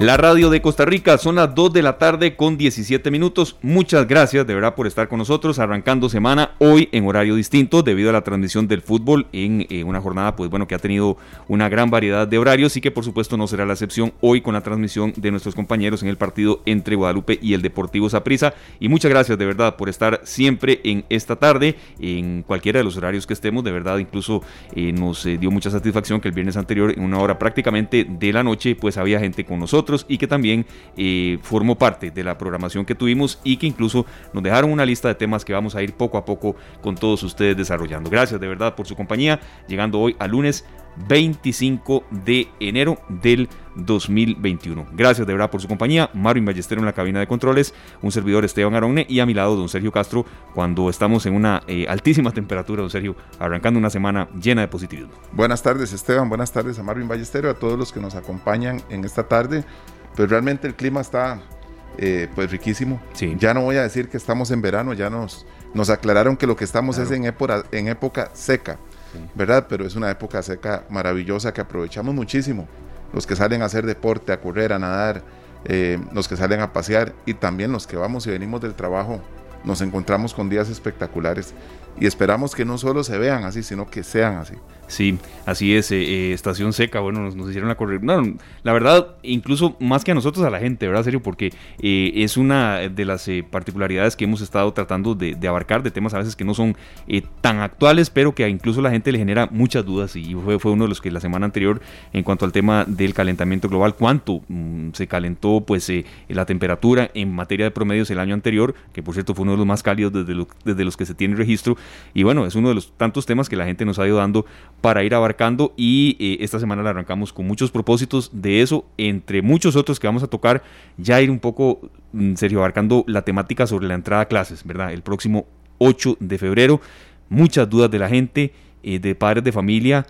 La radio de Costa Rica son las 2 de la tarde con 17 minutos. Muchas gracias de verdad por estar con nosotros arrancando semana hoy en horario distinto debido a la transmisión del fútbol en eh, una jornada pues bueno que ha tenido una gran variedad de horarios y que por supuesto no será la excepción hoy con la transmisión de nuestros compañeros en el partido entre Guadalupe y el Deportivo Saprissa. Y muchas gracias de verdad por estar siempre en esta tarde en cualquiera de los horarios que estemos. De verdad incluso eh, nos eh, dio mucha satisfacción que el viernes anterior en una hora prácticamente de la noche pues había gente con nosotros y que también eh, formó parte de la programación que tuvimos y que incluso nos dejaron una lista de temas que vamos a ir poco a poco con todos ustedes desarrollando. Gracias de verdad por su compañía, llegando hoy a lunes 25 de enero del 2021. Gracias de verdad por su compañía. Marvin Ballestero en la cabina de controles, un servidor Esteban Aronne y a mi lado don Sergio Castro cuando estamos en una eh, altísima temperatura, don Sergio, arrancando una semana llena de positivismo. Buenas tardes Esteban, buenas tardes a Marvin Ballestero, a todos los que nos acompañan en esta tarde. Pues realmente el clima está eh, pues riquísimo. Sí. Ya no voy a decir que estamos en verano, ya nos, nos aclararon que lo que estamos es en época, en época seca. ¿verdad? Pero es una época seca maravillosa que aprovechamos muchísimo. Los que salen a hacer deporte, a correr, a nadar, eh, los que salen a pasear y también los que vamos y venimos del trabajo, nos encontramos con días espectaculares y esperamos que no solo se vean así, sino que sean así. Sí, así es, eh, eh, estación seca, bueno, nos, hicieron la correr. No, la verdad, incluso más que a nosotros, a la gente, ¿verdad? Serio, porque eh, es una de las particularidades que hemos estado tratando de, abarcar, de temas a veces que no son tan actuales, pero que incluso la gente le genera muchas dudas. Y fue, fue uno de los que la semana anterior, en cuanto al tema del calentamiento global, cuánto mm, se calentó pues la temperatura en materia de promedios el año anterior, que por cierto fue uno de los más cálidos desde, desde los que se tiene registro. Y bueno, es uno de los tantos temas que la gente nos ha ido dando para ir abarcando y eh, esta semana la arrancamos con muchos propósitos de eso, entre muchos otros que vamos a tocar, ya ir un poco, en mm, serio, abarcando la temática sobre la entrada a clases, ¿verdad? El próximo 8 de febrero, muchas dudas de la gente, eh, de padres de familia,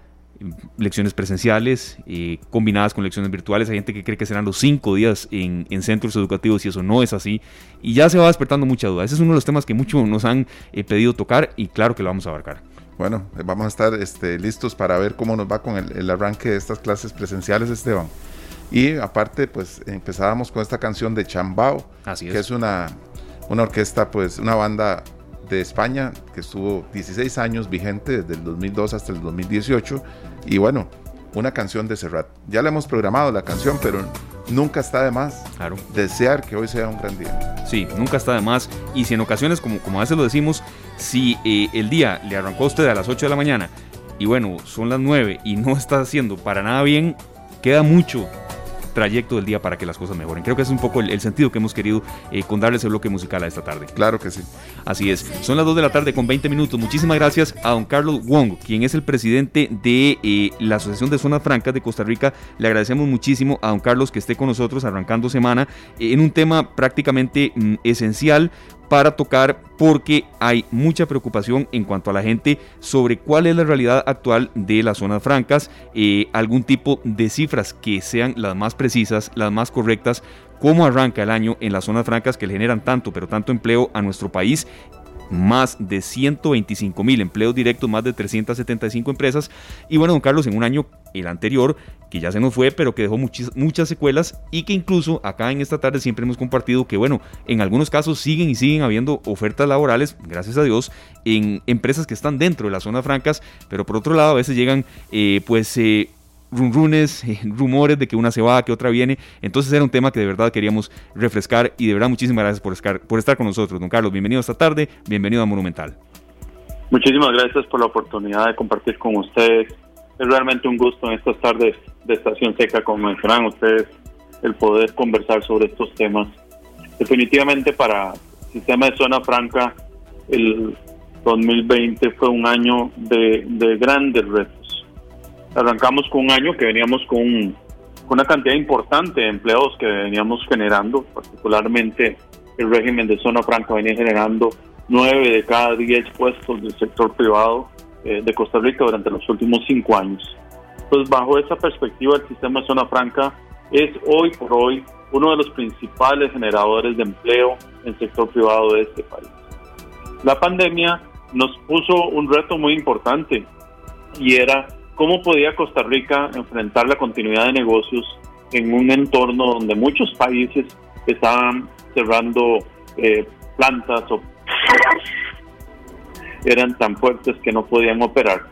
lecciones presenciales eh, combinadas con lecciones virtuales. Hay gente que cree que serán los cinco días en, centros educativos y eso no es así. Y ya se va despertando mucha duda. Ese es uno de los temas que muchos nos han pedido tocar y claro que lo vamos a abarcar. Bueno, vamos a estar este, listos para ver cómo nos va con el, arranque de estas clases presenciales, Esteban. Y aparte, pues empezábamos con esta canción de Chambao, que es una, una orquesta, pues una banda de España que estuvo 16 años vigente desde el 2002 hasta el 2018. Y bueno, una canción de Serrat. Ya la hemos programado la canción, pero nunca está de más claro. desear que hoy sea un gran día. Sí, nunca está de más. Y si en ocasiones, como, como a veces lo decimos, si eh, el día le arrancó a usted a las 8 de la mañana y bueno, son las 9 y no está haciendo para nada bien, queda mucho trayecto del día para que las cosas mejoren. Creo que es un poco el, sentido que hemos querido eh, con darles el bloque musical a esta tarde. Claro que sí. Así es. Son las 2 de la tarde con 20 minutos. Muchísimas gracias a don Carlos Wong, quien es el presidente de eh, la Asociación de Zonas Francas de Costa Rica. Le agradecemos muchísimo a don Carlos que esté con nosotros arrancando semana eh, en un tema prácticamente mm, esencial para tocar porque hay mucha preocupación en cuanto a la gente sobre cuál es la realidad actual de las zonas francas, eh, algún tipo de cifras que sean las más precisas, las más correctas, cómo arranca el año en las zonas francas que generan tanto, pero tanto empleo a nuestro país más de 125 mil empleos directos, más de 375 empresas. Y bueno, don Carlos, en un año, el anterior, que ya se nos fue, pero que dejó muchas, muchas secuelas y que incluso acá en esta tarde siempre hemos compartido que, bueno, en algunos casos siguen y siguen habiendo ofertas laborales, gracias a Dios, en empresas que están dentro de las zonas francas, pero por otro lado a veces llegan, eh, pues, eh, eh, rumores de que una se va, que otra viene. Entonces era un tema que de verdad queríamos refrescar y de verdad muchísimas gracias por estar, por estar con nosotros, don Carlos. Bienvenido esta tarde, bienvenido a Monumental. Muchísimas gracias por la oportunidad de compartir con ustedes. Es realmente un gusto en estas tardes de Estación Seca, como mencionan ustedes, el poder conversar sobre estos temas. Definitivamente para el sistema de zona franca, el 2020 fue un año de, de grandes retos Arrancamos con un año que veníamos con, una cantidad importante de empleos que veníamos generando, particularmente el régimen de zona franca venía generando nueve de cada diez puestos del sector privado eh, de Costa Rica durante los últimos cinco años. Pues bajo esa perspectiva, el sistema de zona franca es hoy por hoy uno de los principales generadores de empleo en el sector privado de este país. La pandemia nos puso un reto muy importante y era cómo podía Costa Rica enfrentar la continuidad de negocios en un entorno donde muchos países estaban cerrando eh, plantas o eran tan fuertes que no podían operar.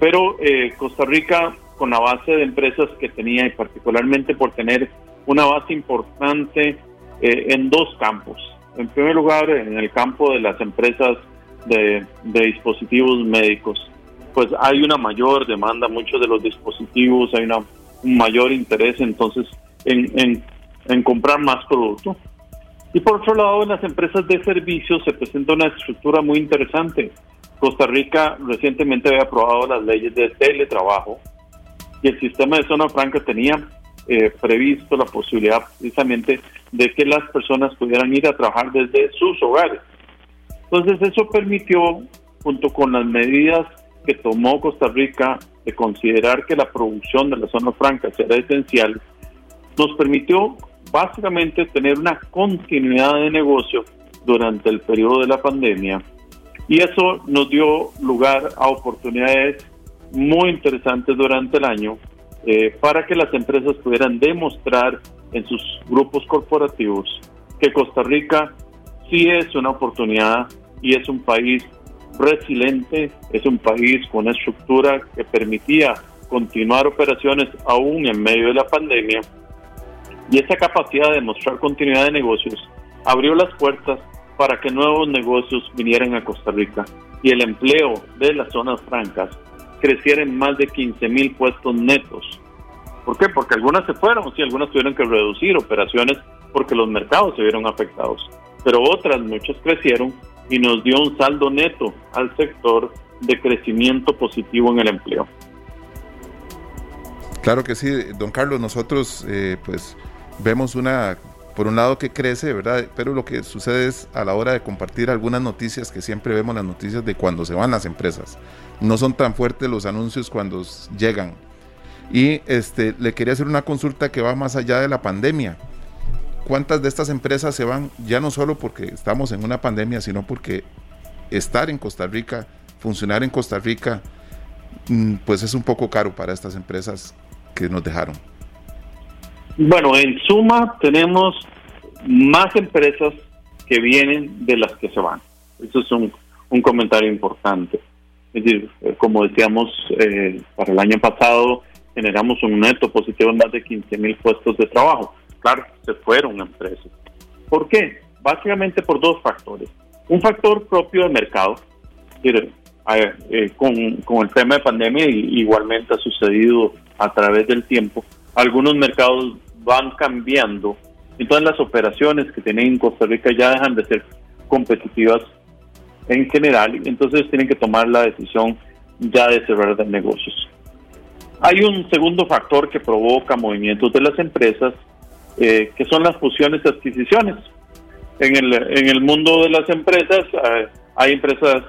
Pero eh, Costa Rica, con la base de empresas que tenía y particularmente por tener una base importante eh, en dos campos. En primer lugar, en el campo de las empresas de, dispositivos médicos, pues hay una mayor demanda, muchos de los dispositivos, hay una, un mayor interés entonces en, en comprar más producto. Y por otro lado, en las empresas de servicios se presenta una estructura muy interesante. Costa Rica recientemente había aprobado las leyes de teletrabajo y el sistema de zona franca tenía eh, previsto la posibilidad precisamente de que las personas pudieran ir a trabajar desde sus hogares. Entonces eso permitió, junto con las medidas que tomó Costa Rica de considerar que la producción de la zona franca era esencial, nos permitió básicamente tener una continuidad de negocio durante el periodo de la pandemia. Y eso nos dio lugar a oportunidades muy interesantes durante el año eh, para que las empresas pudieran demostrar en sus grupos corporativos que Costa Rica sí es una oportunidad y es un país resiliente, es un país con una estructura que permitía continuar operaciones aún en medio de la pandemia y esa capacidad de mostrar continuidad de negocios abrió las puertas para que nuevos negocios vinieran a Costa Rica y el empleo de las zonas francas creciera en más de 15 mil puestos netos. ¿Por qué? Porque algunas se fueron, sí, algunas tuvieron que reducir operaciones porque los mercados se vieron afectados, pero otras, muchas crecieron y nos dio un saldo neto al sector de crecimiento positivo en el empleo. Claro que sí, don Carlos, nosotros eh, pues vemos una, por un lado que crece, ¿verdad? Pero lo que sucede es a la hora de compartir algunas noticias, que siempre vemos las noticias de cuando se van las empresas. No son tan fuertes los anuncios cuando llegan. Y este, le quería hacer una consulta que va más allá de la pandemia. ¿Cuántas de estas empresas se van ya no solo porque estamos en una pandemia, sino porque estar en Costa Rica, funcionar en Costa Rica, mm, pues es un poco caro para estas empresas que nos dejaron? Bueno, en suma tenemos más empresas que vienen de las que se van. Eso es un, comentario importante. Es decir, eh, como decíamos, eh, para el año pasado generamos un neto positivo en más de 15 mil puestos de trabajo. Claro, se fueron empresas. ¿Por qué? Básicamente por dos factores. Un factor propio del mercado. Eh, con, con el tema de pandemia igualmente ha sucedido a través del tiempo. Algunos mercados van cambiando. Entonces las operaciones que tienen en Costa Rica ya dejan de ser competitivas en general, entonces tienen que tomar la decisión ya de cerrar de negocios. Hay un segundo factor que provoca movimientos de las empresas, eh, que son las fusiones y adquisiciones. En el, en el mundo de las empresas eh, hay empresas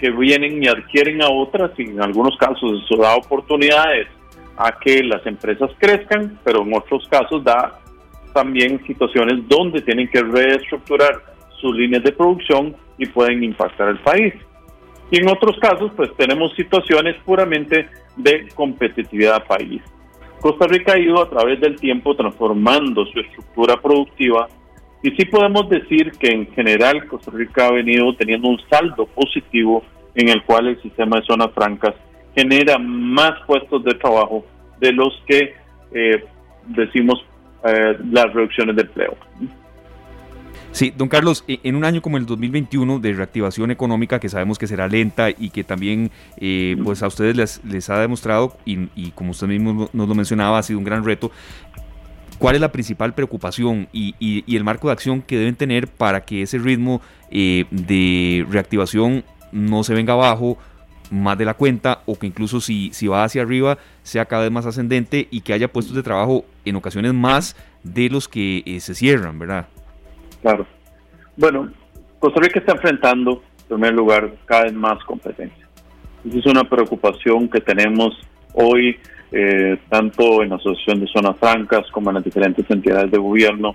que vienen y adquieren a otras y en algunos casos eso da oportunidades a que las empresas crezcan, pero en otros casos da también situaciones donde tienen que reestructurar sus líneas de producción y pueden impactar al país. Y en otros casos, pues tenemos situaciones puramente de competitividad país. Costa Rica ha ido a través del tiempo transformando su estructura productiva y sí podemos decir que en general Costa Rica ha venido teniendo un saldo positivo en el cual el sistema de zonas francas genera más puestos de trabajo de los que eh, decimos eh, las reducciones de empleo. Sí, don Carlos, e, en un año como el 2021 de reactivación económica, que sabemos que será lenta y que también eh, pues a ustedes les, les ha demostrado, y, como usted mismo nos lo mencionaba, ha sido un gran reto, ¿cuál es la principal preocupación y, y, el marco de acción que deben tener para que ese ritmo de reactivación no se venga abajo más de la cuenta o que incluso si, si va hacia arriba sea cada vez más ascendente y que haya puestos de trabajo en ocasiones más de los que eh, se cierran, ¿verdad? Claro. Bueno, Costa Rica está enfrentando, en primer lugar, cada vez más competencia. Esa es una preocupación que tenemos hoy, eh, tanto en la Asociación de Zonas Francas como en las diferentes entidades de gobierno.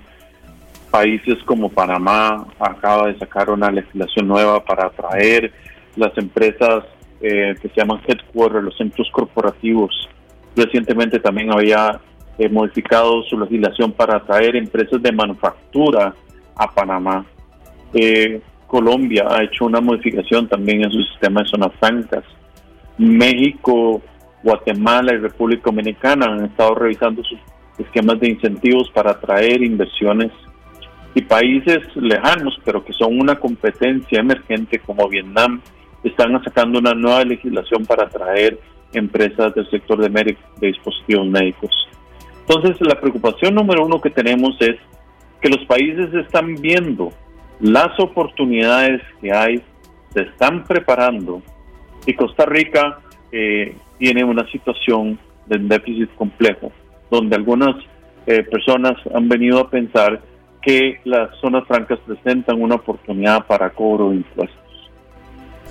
Países como Panamá acaba de sacar una legislación nueva para atraer las empresas eh, que se llaman headquarters, los centros corporativos. Recientemente también había eh, modificado su legislación para atraer empresas de manufactura a Panamá. Eh, Colombia ha hecho una modificación también en su sistema de zonas francas. México, Guatemala y República Dominicana han estado revisando sus esquemas de incentivos para atraer inversiones y países lejanos, pero que son una competencia emergente como Vietnam, están sacando una nueva legislación para atraer empresas del sector de, de dispositivos médicos. Entonces, la preocupación número uno que tenemos es que los países están viendo las oportunidades que hay, se están preparando y Costa Rica eh, tiene una situación de déficit complejo, donde algunas eh, personas han venido a pensar que las zonas francas presentan una oportunidad para cobro de impuestos.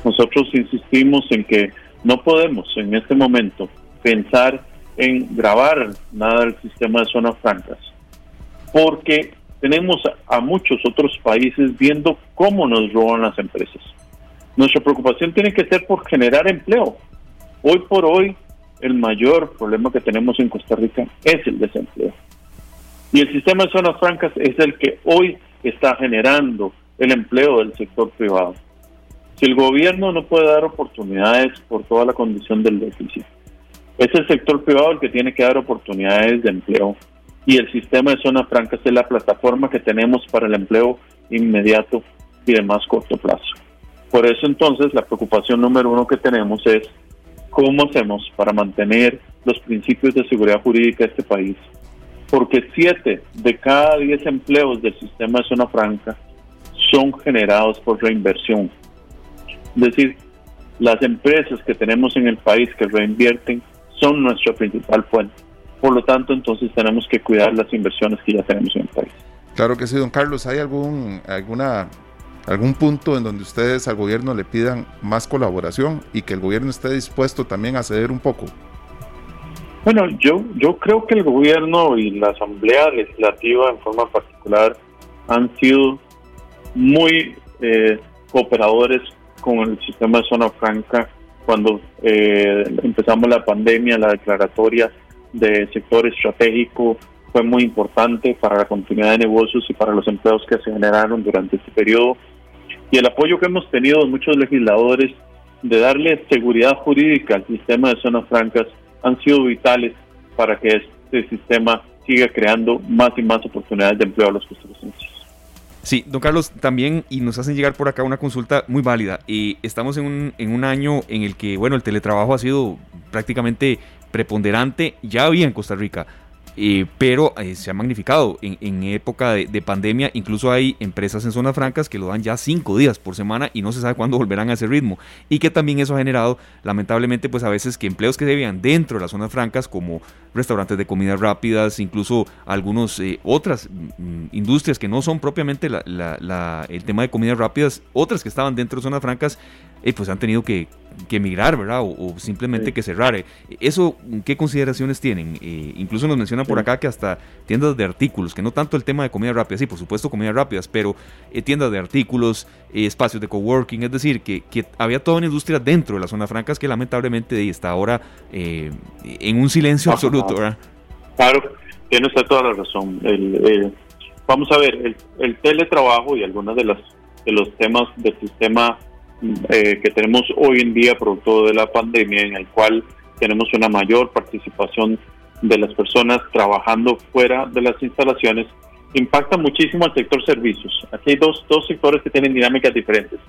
Nosotros insistimos en que no podemos en este momento pensar en grabar nada del sistema de zonas francas, porque tenemos a muchos otros países viendo cómo nos roban las empresas. Nuestra preocupación tiene que ser por generar empleo. Hoy por hoy, el mayor problema que tenemos en Costa Rica es el desempleo. Y el sistema de zonas francas es el que hoy está generando el empleo del sector privado. Si el gobierno no puede dar oportunidades por toda la condición del déficit, es el sector privado el que tiene que dar oportunidades de empleo y el sistema de zonas francas es la plataforma que tenemos para el empleo inmediato y de más corto plazo. Por eso entonces la preocupación número uno que tenemos es cómo hacemos para mantener los principios de seguridad jurídica de este país. Porque siete de cada diez empleos del sistema de zona franca son generados por reinversión. Es decir, las empresas que tenemos en el país que reinvierten son nuestra principal fuente. Por lo tanto, entonces tenemos que cuidar las inversiones que ya tenemos en el país. Claro que sí, don Carlos. ¿Hay algún, alguna, algún punto en donde ustedes al gobierno le pidan más colaboración y que el gobierno esté dispuesto también a ceder un poco? Bueno, yo, yo creo que el gobierno y la Asamblea Legislativa en forma particular han sido muy eh, cooperadores con el sistema de zona franca cuando eh, empezamos la pandemia, la declaratoria de sector estratégico fue muy importante para la continuidad de negocios y para los empleos que se generaron durante este periodo. Y el apoyo que hemos tenido de muchos legisladores de darle seguridad jurídica al sistema de zonas francas han sido vitales para que este sistema siga creando más y más oportunidades de empleo a los costarricenses. Sí, don Carlos, también, y nos hacen llegar por acá una consulta muy válida. Y estamos en un, en un año en el que, bueno, el teletrabajo ha sido prácticamente preponderante, ya había en Costa Rica eh, pero eh, se ha magnificado en, época de, pandemia. Incluso hay empresas en zonas francas que lo dan ya cinco días por semana y no se sabe cuándo volverán a ese ritmo. Y que también eso ha generado, lamentablemente, pues a veces que empleos que se veían dentro de las zonas francas, como restaurantes de comidas rápidas, incluso algunas eh, otras mm, industrias que no son propiamente el tema de comidas rápidas, otras que estaban dentro de zonas francas, pues han tenido que, que emigrar, ¿verdad? O, simplemente que cerrar. ¿Eso qué consideraciones tienen? incluso nos mencionan por acá que hasta tiendas de artículos, que no tanto el tema de comida rápida, sí, por supuesto comidas rápidas, pero eh, tiendas de artículos, eh, espacios de coworking, es decir, que, había toda una industria dentro de la zona francas que lamentablemente está ahora eh, en un silencio absoluto, ¿verdad? Claro, tiene usted toda la razón. vamos a ver, el, teletrabajo y algunos de, las, de los temas del sistema que tenemos hoy en día producto de la pandemia, en el cual tenemos una mayor participación de las personas trabajando fuera de las instalaciones impacta muchísimo al sector servicios. Aquí hay dos, dos sectores que tienen dinámicas diferentes.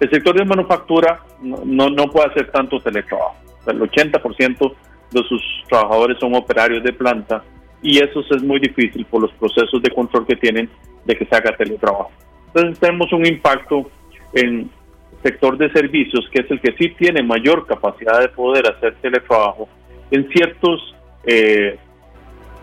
El sector de manufactura no, no, puede hacer tanto teletrabajo. El 80% de sus trabajadores son operarios de planta y eso es muy difícil por los procesos de control que tienen de que se haga teletrabajo. Entonces tenemos un impacto en sector de servicios, que es el que sí tiene mayor capacidad de poder hacer teletrabajo, en ciertos eh,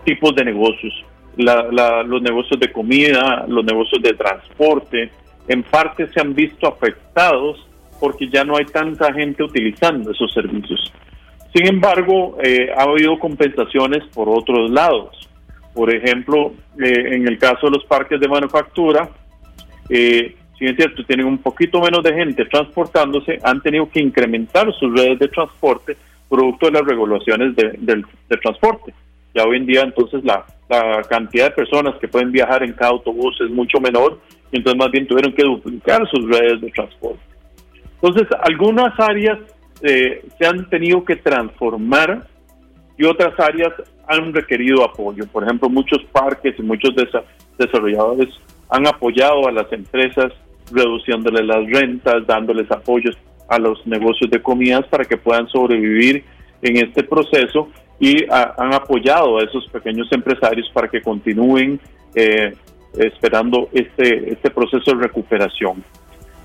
tipos de negocios. los negocios de comida, los negocios de transporte, en parte se han visto afectados porque ya no hay tanta gente utilizando esos servicios. Sin embargo, eh, ha habido compensaciones por otros lados. Por ejemplo, eh, en el caso de los parques de manufactura, si es cierto, tienen un poquito menos de gente transportándose, han tenido que incrementar sus redes de transporte producto de las regulaciones del transporte. Ya hoy en día entonces la, cantidad de personas que pueden viajar en cada autobús es mucho menor y entonces más bien tuvieron que duplicar sus redes de transporte. Entonces algunas áreas eh, se han tenido que transformar y otras áreas han requerido apoyo. Por ejemplo, muchos parques y muchos desarrolladores han apoyado a las empresas reduciéndoles las rentas, dándoles apoyos a los negocios de comidas para que puedan sobrevivir en este proceso y han apoyado a esos pequeños empresarios para que continúen eh, esperando este, este proceso de recuperación.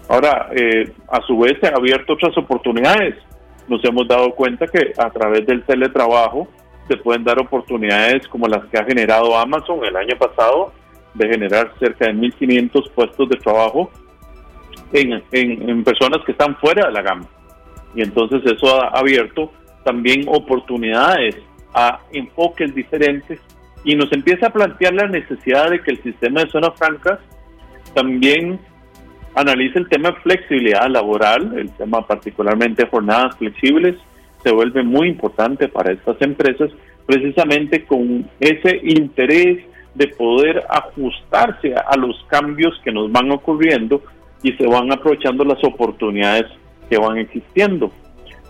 Ahora, eh, a su vez, se han abierto otras oportunidades. Nos hemos dado cuenta que a través del teletrabajo se pueden dar oportunidades como las que ha generado Amazon el año pasado, de generar cerca de 1.500 puestos de trabajo en, en, personas que están fuera de la gama. Y entonces eso ha abierto también oportunidades a enfoques diferentes y nos empieza a plantear la necesidad de que el sistema de zonas francas también analice el tema de flexibilidad laboral, el tema particularmente de jornadas flexibles, se vuelve muy importante para estas empresas, precisamente con ese interés de poder ajustarse a los cambios que nos van ocurriendo y se van aprovechando las oportunidades que van existiendo.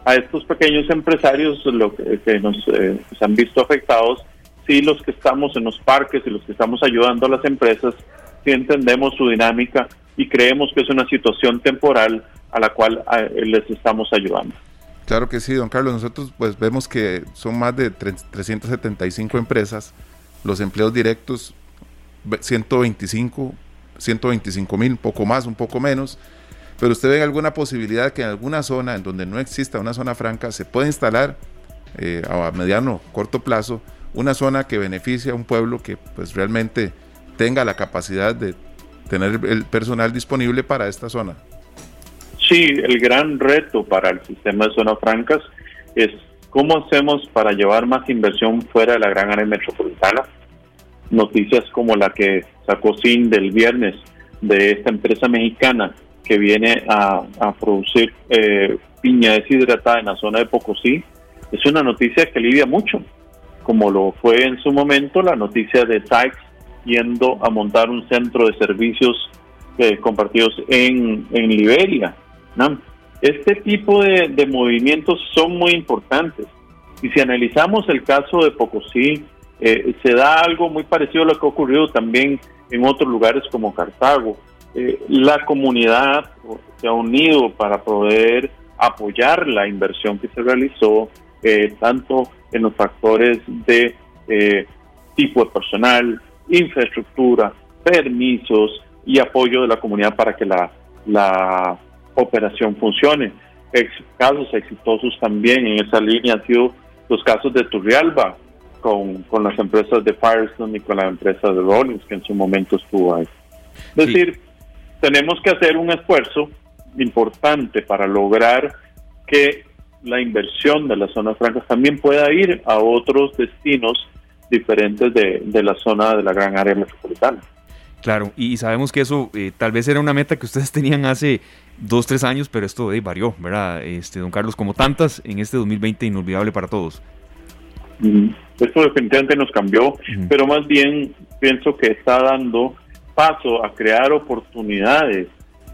A estos pequeños empresarios lo que, nos eh, han visto afectados, sí los que estamos en los parques y los que estamos ayudando a las empresas, sí entendemos su dinámica y creemos que es una situación temporal a la cual les estamos ayudando. Claro que sí, don Carlos. Nosotros pues vemos que son más de 375 empresas, los empleos directos 125 125 mil, un poco más, un poco menos, pero usted ve alguna posibilidad que en alguna zona en donde no exista una zona franca se pueda instalar eh, a mediano, corto plazo, una zona que beneficie a un pueblo que pues realmente tenga la capacidad de tener el personal disponible para esta zona. Sí, el gran reto para el sistema de zonas francas es cómo hacemos para llevar más inversión fuera de la gran área metropolitana. Noticias como la que sacó SIN del viernes de esta empresa mexicana que viene a, producir eh, piña deshidratada en la zona de Pocosí, es una noticia que alivia mucho, como lo fue en su momento la noticia de Sykes yendo a montar un centro de servicios eh, compartidos en, en Liberia. Este tipo de, de, movimientos son muy importantes. Y si analizamos el caso de Pocosí, eh, se da algo muy parecido a lo que ha ocurrido también en otros lugares como Cartago. Eh, la comunidad se ha unido para poder apoyar la inversión que se realizó, eh, tanto en los factores de tipo de personal, infraestructura, permisos y apoyo de la comunidad para que la, la operación funcione. casos exitosos también en esa línea han sido los casos de Turrialba, con, con las empresas de Firestone y con la empresa de Rollins, que en su momento estuvo ahí. Es decir, tenemos que hacer un esfuerzo importante para lograr que la inversión de las zonas francas también pueda ir a otros destinos diferentes de, de la zona de la gran área metropolitana. Claro, y sabemos que eso eh, tal vez era una meta que ustedes tenían hace dos, tres años, pero esto eh, varió, ¿verdad? Este, don Carlos, como tantas en este 2020 inolvidable para todos. Esto definitivamente nos cambió, pero más bien pienso que está dando paso a crear oportunidades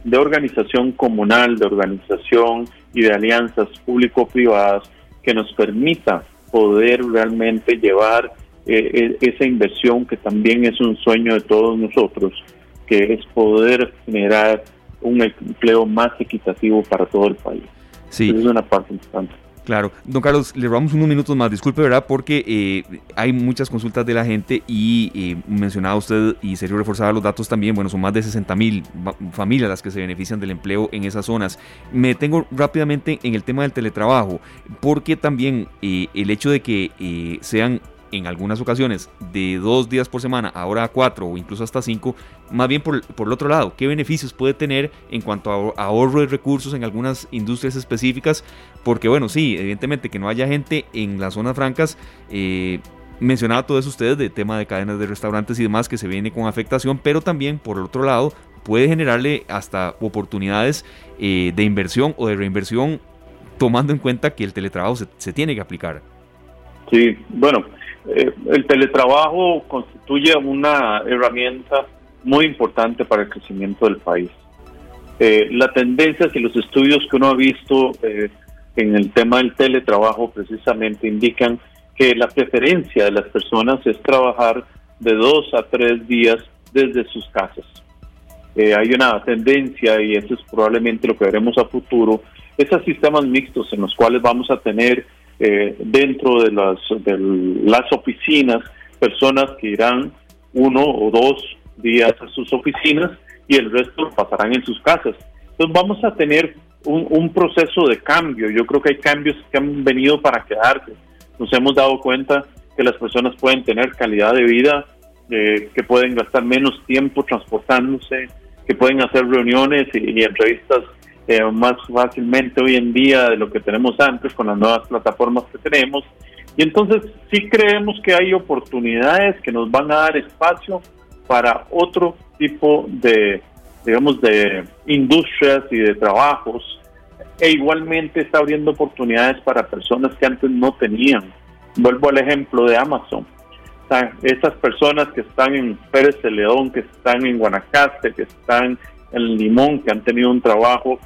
de organización comunal, de organización y de alianzas público-privadas que nos permita poder realmente llevar eh, e-, esa inversión que también es un sueño de todos nosotros, que es poder generar un empleo más equitativo para todo el país. Sí. es una parte importante. Claro, don Carlos, le robamos unos minutos más, disculpe, ¿verdad? Porque eh, hay muchas consultas de la gente y eh, mencionaba usted y Sergio reforzaba los datos también, bueno, son más de 60 mil familias las que se benefician del empleo en esas zonas. Me detengo rápidamente en el tema del teletrabajo, porque también eh, el hecho de que eh, sean en algunas ocasiones de dos días por semana, ahora a cuatro o incluso hasta cinco, más bien por, por el otro lado, qué beneficios puede tener en cuanto a ahorro de recursos en algunas industrias específicas, porque bueno, sí, evidentemente que no haya gente en las zonas francas, eh, mencionaba todo eso ustedes de tema de cadenas de restaurantes y demás que se viene con afectación, pero también por el otro lado puede generarle hasta oportunidades eh, de inversión o de reinversión tomando en cuenta que el teletrabajo se, tiene que aplicar. Sí, bueno, eh, el teletrabajo constituye una herramienta muy importante para el crecimiento del país. Eh, la tendencia y los estudios que uno ha visto eh, en el tema del teletrabajo precisamente indican que la preferencia de las personas es trabajar de dos a tres días desde sus casas. Eh, hay una tendencia, y eso es probablemente lo que veremos a futuro, esos sistemas mixtos en los cuales vamos a tener dentro de las, de las oficinas personas que irán uno o dos días a sus oficinas y el resto pasarán en sus casas. Entonces vamos a tener un, proceso de cambio. Yo creo que hay cambios que han venido para quedarse. Nos hemos dado cuenta que las personas pueden tener calidad de vida, eh, que pueden gastar menos tiempo transportándose, que pueden hacer reuniones y, entrevistas eh, más fácilmente hoy en día de lo que tenemos antes con las nuevas plataformas que tenemos. Y entonces sí creemos que hay oportunidades que nos van a dar espacio para otro tipo de, digamos, de industrias y de trabajos, e igualmente está abriendo oportunidades para personas que antes no tenían. Vuelvo al ejemplo de Amazon. esas personas que están en Pérez de León, que están en Guanacaste, que están en Limón, que han tenido un trabajo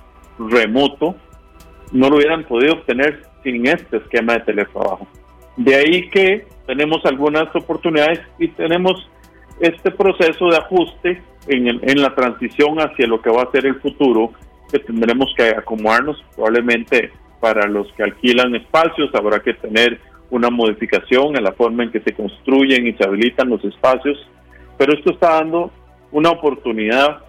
remoto, no lo hubieran podido obtener sin este esquema de teletrabajo. De ahí que tenemos algunas oportunidades y tenemos este proceso de ajuste en, en la transición hacia lo que va a ser el futuro, que tendremos que acomodarnos probablemente para los que alquilan espacios, habrá que tener una modificación en la forma en que se construyen y se habilitan los espacios, pero esto está dando una oportunidad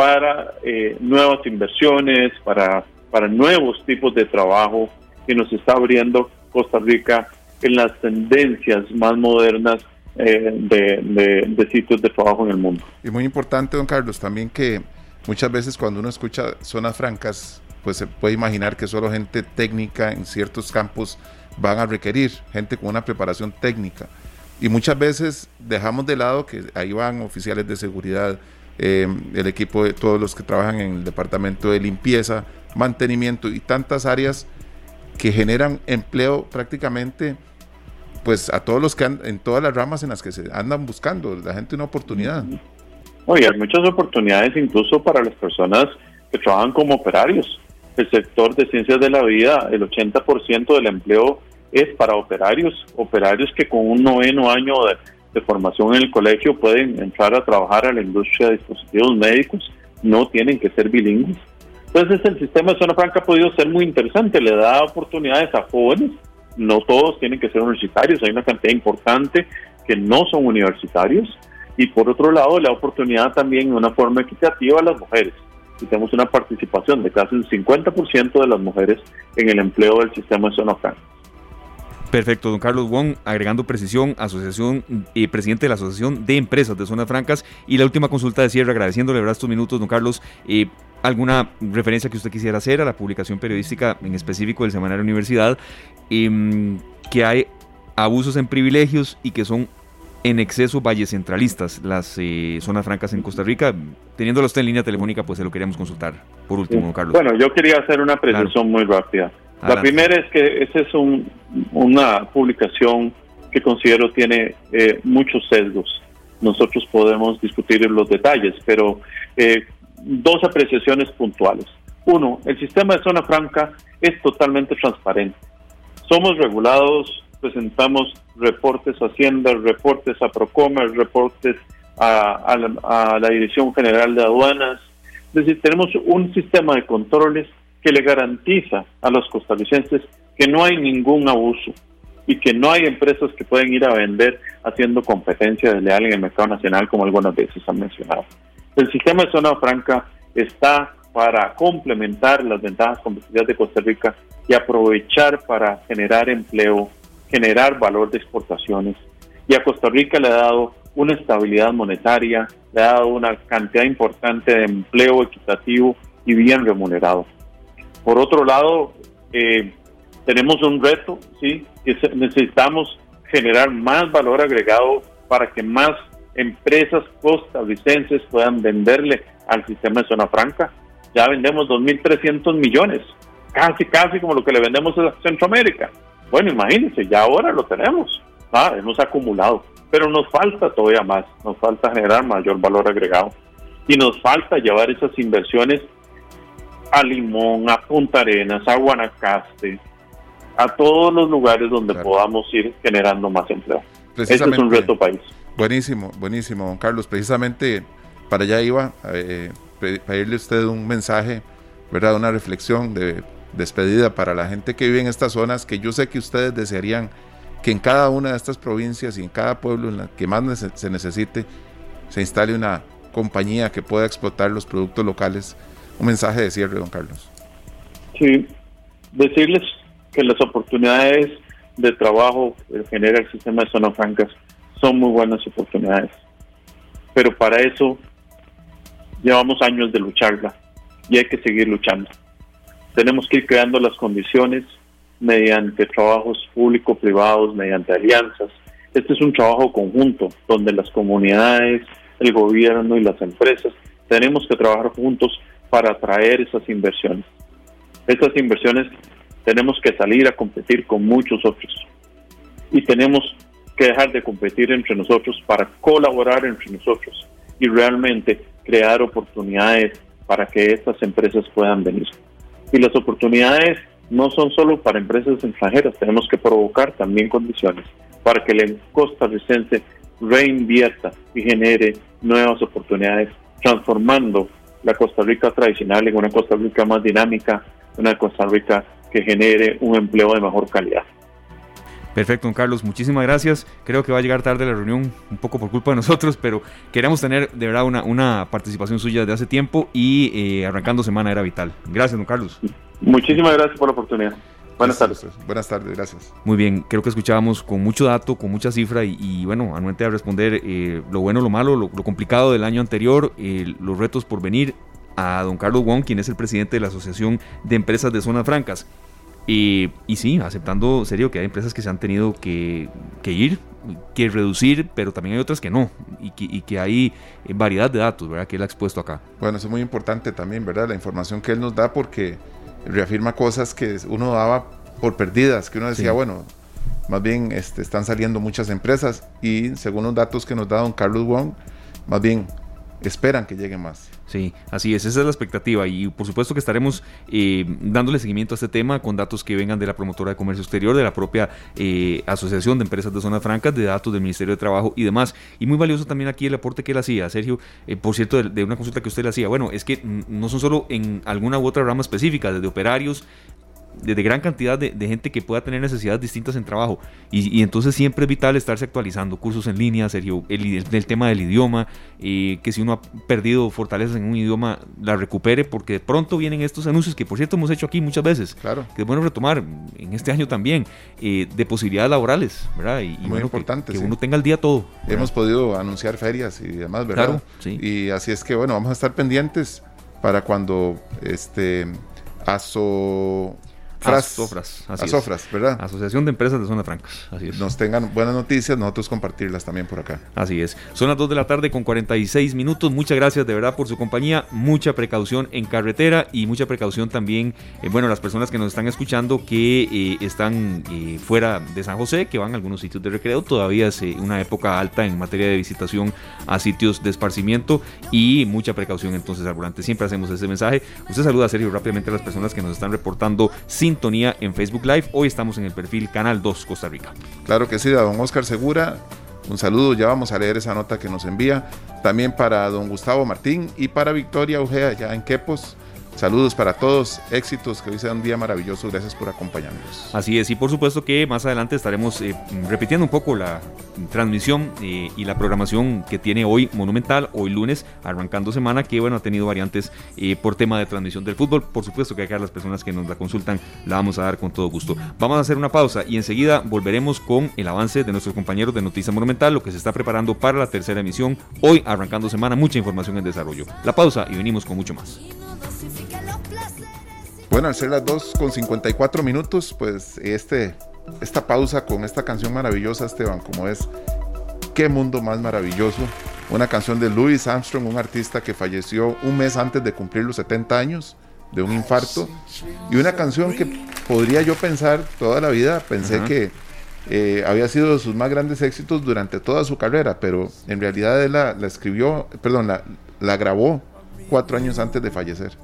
para eh, nuevas inversiones, para, para nuevos tipos de trabajo que nos está abriendo Costa Rica en las tendencias más modernas eh, de, sitios de trabajo en el mundo. Y muy importante, don Carlos, también que muchas veces cuando uno escucha zonas francas, pues se puede imaginar que solo gente técnica en ciertos campos van a requerir, gente con una preparación técnica. Y muchas veces dejamos de lado que ahí van oficiales de seguridad, eh, el equipo de todos los que trabajan en el departamento de limpieza, mantenimiento y tantas áreas que generan empleo prácticamente pues a todos los que han, en todas las ramas en las que se andan buscando la gente una oportunidad. Oye, hay muchas oportunidades incluso para las personas que trabajan como operarios. El sector de ciencias de la vida, el 80% del empleo es para operarios, operarios que con un noveno año de, de, formación en el colegio pueden entrar a trabajar a la industria de dispositivos médicos, no tienen que ser bilingües. Entonces el sistema de zona franca ha podido ser muy interesante, le da oportunidades a jóvenes no todos tienen que ser universitarios, hay una cantidad importante que no son universitarios y por otro lado la oportunidad también de una forma equitativa a las mujeres. Y tenemos una participación de casi un 50% de las mujeres en el empleo del sistema de zona franca. Perfecto, don Carlos Wong, agregando precisión, asociación eh, presidente de la Asociación de Empresas de Zonas Francas. Y la última consulta de cierre, agradeciéndole ¿verdad? estos minutos, don Carlos. Eh, ¿Alguna referencia que usted quisiera hacer a la publicación periodística en específico del Semanario Universidad? Em, que hay abusos en privilegios y que son en exceso valles centralistas, las eh, zonas francas en Costa Rica. Teniéndolo usted en línea telefónica, pues se lo queríamos consultar. Por último, Carlos. Bueno, yo quería hacer una precisión muy rápida. La primera es que esa es una publicación que considero tiene eh, muchos sesgos. Nosotros podemos discutir los detalles, pero eh, dos apreciaciones puntuales. Uno, el sistema de zona franca es totalmente transparente. Somos regulados, presentamos reportes a Hacienda, reportes a Procomer, reportes a, la, Dirección General de Aduanas. Es decir, tenemos un sistema de controles que le garantiza a los costarricenses que no hay ningún abuso y que no hay empresas que pueden ir a vender haciendo competencia desleal en el mercado nacional, como algunas veces han mencionado. El sistema de zona franca está para complementar las ventajas competitivas de Costa Rica y aprovechar para generar empleo, generar valor de exportaciones. Y a Costa Rica le ha dado una estabilidad monetaria, le ha dado una cantidad importante de empleo equitativo y bien remunerado. Por otro lado, eh, tenemos un reto, ¿sí? que necesitamos generar más valor agregado para que más empresas costarricenses puedan venderle al sistema de zona franca. Ya vendemos 2.300 millones, casi, casi como lo que le vendemos a Centroamérica. Bueno, imagínense, ya ahora lo tenemos, ah, hemos acumulado, pero nos falta todavía más, nos falta generar mayor valor agregado y nos falta llevar esas inversiones a Limón, a Punta Arenas, a Guanacaste, a todos los lugares donde podamos ir generando más empleo. Ese es un reto país. Buenísimo, buenísimo, don Carlos. Precisamente para allá iba a eh, pedirle a usted un mensaje, ¿verdad? Una reflexión de despedida para la gente que vive en estas zonas, que yo sé que ustedes desearían que en cada una de estas provincias y en cada pueblo en la que más se necesite, se instale una compañía que pueda explotar los productos locales. Un mensaje de cierre, don Carlos. Sí, decirles que las oportunidades de trabajo que genera el sistema de zonas francas son muy buenas oportunidades. Pero para eso llevamos años de lucharla y hay que seguir luchando. Tenemos que ir creando las condiciones mediante trabajos público-privados, mediante alianzas. Este es un trabajo conjunto donde las comunidades, el gobierno y las empresas tenemos que trabajar juntos para atraer esas inversiones. Esas inversiones tenemos que salir a competir con muchos otros y tenemos que dejar de competir entre nosotros para colaborar entre nosotros y realmente crear oportunidades para que estas empresas puedan venir. Y las oportunidades no son solo para empresas extranjeras, tenemos que provocar también condiciones para que el costarricense reinvierta y genere nuevas oportunidades, transformando la Costa Rica tradicional en una Costa Rica más dinámica, una Costa Rica que genere un empleo de mejor calidad. Perfecto, don Carlos, muchísimas gracias. Creo que va a llegar tarde la reunión, un poco por culpa de nosotros, pero queremos tener de verdad una, una participación suya de hace tiempo y eh, arrancando semana era vital. Gracias, don Carlos. Muchísimas gracias por la oportunidad. Buenas tardes. Buenas tardes, gracias. Muy bien, creo que escuchábamos con mucho dato, con mucha cifra y, bueno, anuente a responder eh, lo bueno, lo malo, lo, complicado del año anterior, eh, los retos por venir a don Carlos Wong, quien es el presidente de la Asociación de Empresas de Zonas Francas. Y, sí, aceptando serio que hay empresas que se han tenido que, ir, que reducir, pero también hay otras que no, y que, hay variedad de datos, ¿verdad? Que él ha expuesto acá. Bueno, eso es muy importante también, ¿verdad? La información que él nos da porque reafirma cosas que uno daba por perdidas, que uno decía, bueno, más bien este, están saliendo muchas empresas y según los datos que nos da don Carlos Wong, más bien esperan que lleguen más. Sí, así es, esa es la expectativa y por supuesto que estaremos eh, dándole seguimiento a este tema con datos que vengan de la promotora de comercio exterior, de la propia eh, Asociación de Empresas de Zonas Francas, de datos del Ministerio de Trabajo y demás. Y muy valioso también aquí el aporte que él hacía, Sergio, eh, por cierto, de, una consulta que usted le hacía. Bueno, es que no son solo en alguna u otra rama específica, desde operarios, de, gran cantidad de, gente que pueda tener necesidades distintas en trabajo. Y, entonces siempre es vital estarse actualizando, cursos en línea, Sergio, el, tema del idioma, eh, que si uno ha perdido fortalezas en un idioma, la recupere, porque de pronto vienen estos anuncios que por cierto hemos hecho aquí muchas veces, claro. que es bueno retomar en este año también, eh, de posibilidades laborales, ¿verdad? Y, Muy importante. Que, uno tenga el día todo. Hemos podido anunciar ferias y demás, ¿verdad? Claro, sí. Y así es que, bueno, vamos a estar pendientes para cuando este ASO Asofras, Asofras, ¿verdad? Asociación de Empresas de Zona Francas. Así es. Nos tengan buenas noticias, nosotros compartirlas también por acá. Así es. Son las 2 de la tarde con 46 minutos. Muchas gracias de verdad por su compañía. Mucha precaución en carretera y mucha precaución también, eh, bueno, las personas que nos están escuchando que eh, están eh, fuera de San José, que van a algunos sitios de recreo. Todavía es una época alta en materia de visitación a sitios de esparcimiento y mucha precaución entonces al volante. Siempre hacemos ese mensaje. Usted saluda, Sergio, rápidamente a las personas que nos están reportando sin sintonía en Facebook Live. Hoy estamos en el perfil Canal 2 Costa Rica. Claro que sí, a don Oscar Segura. Un saludo, ya vamos a leer esa nota que nos envía. También para don Gustavo Martín y para Victoria Ugea, ya en Quepos. Saludos para todos, éxitos, que hoy sea un día maravilloso, gracias por acompañarnos. Así es, y por supuesto que más adelante estaremos eh, repitiendo un poco la transmisión eh, y la programación que tiene hoy Monumental, hoy lunes, arrancando semana, que bueno, ha tenido variantes eh, por tema de transmisión del fútbol. Por supuesto que acá las personas que nos la consultan la vamos a dar con todo gusto. Vamos a hacer una pausa y enseguida volveremos con el avance de nuestros compañeros de Noticias Monumental, lo que se está preparando para la tercera emisión, hoy arrancando semana, mucha información en desarrollo. La pausa y venimos con mucho más. Bueno, al ser las 2 con 54 minutos, pues este, esta pausa con esta canción maravillosa, Esteban, como es Qué mundo más maravilloso, una canción de Louis Armstrong, un artista que falleció un mes antes de cumplir los 70 años de un infarto, y una canción que podría yo pensar toda la vida, pensé que eh, había sido de sus más grandes éxitos durante toda su carrera, pero en realidad él la, escribió, perdón, la, la, grabó cuatro años antes de fallecer.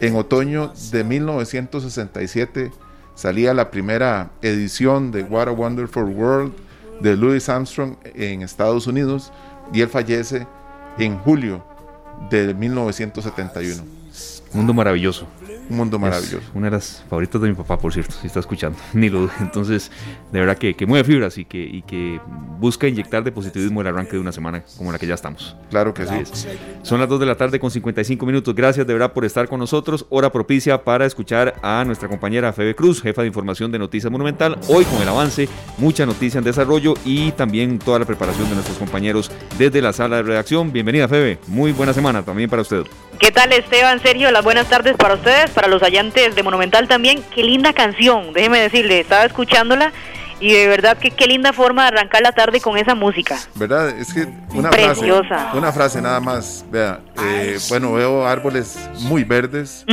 En otoño de 1967 salía la primera edición de What a Wonderful World de Louis Armstrong en Estados Unidos y él fallece en julio de 1971. Mundo maravilloso. Un mundo maravilloso. una de las favoritas de mi papá, por cierto, si está escuchando, ni lo Entonces, de verdad que, que mueve fibras y que, y que busca inyectar de positivismo el arranque de una semana como la que ya estamos. Claro que sí. Son las 2 de la tarde con 55 minutos. Gracias de verdad por estar con nosotros. Hora propicia para escuchar a nuestra compañera Febe Cruz, jefa de información de Noticias Monumental. Hoy con el avance, mucha noticia en desarrollo y también toda la preparación de nuestros compañeros desde la sala de redacción. Bienvenida, Febe. Muy buena semana también para usted. ¿Qué tal, Esteban? Sergio, las buenas tardes para ustedes para los hallantes de Monumental también. Qué linda canción, déjeme decirle, estaba escuchándola y de verdad que qué linda forma de arrancar la tarde con esa música. ¿Verdad? Es que una Preciosa. frase, una frase nada más, vea, eh, bueno, veo árboles muy verdes,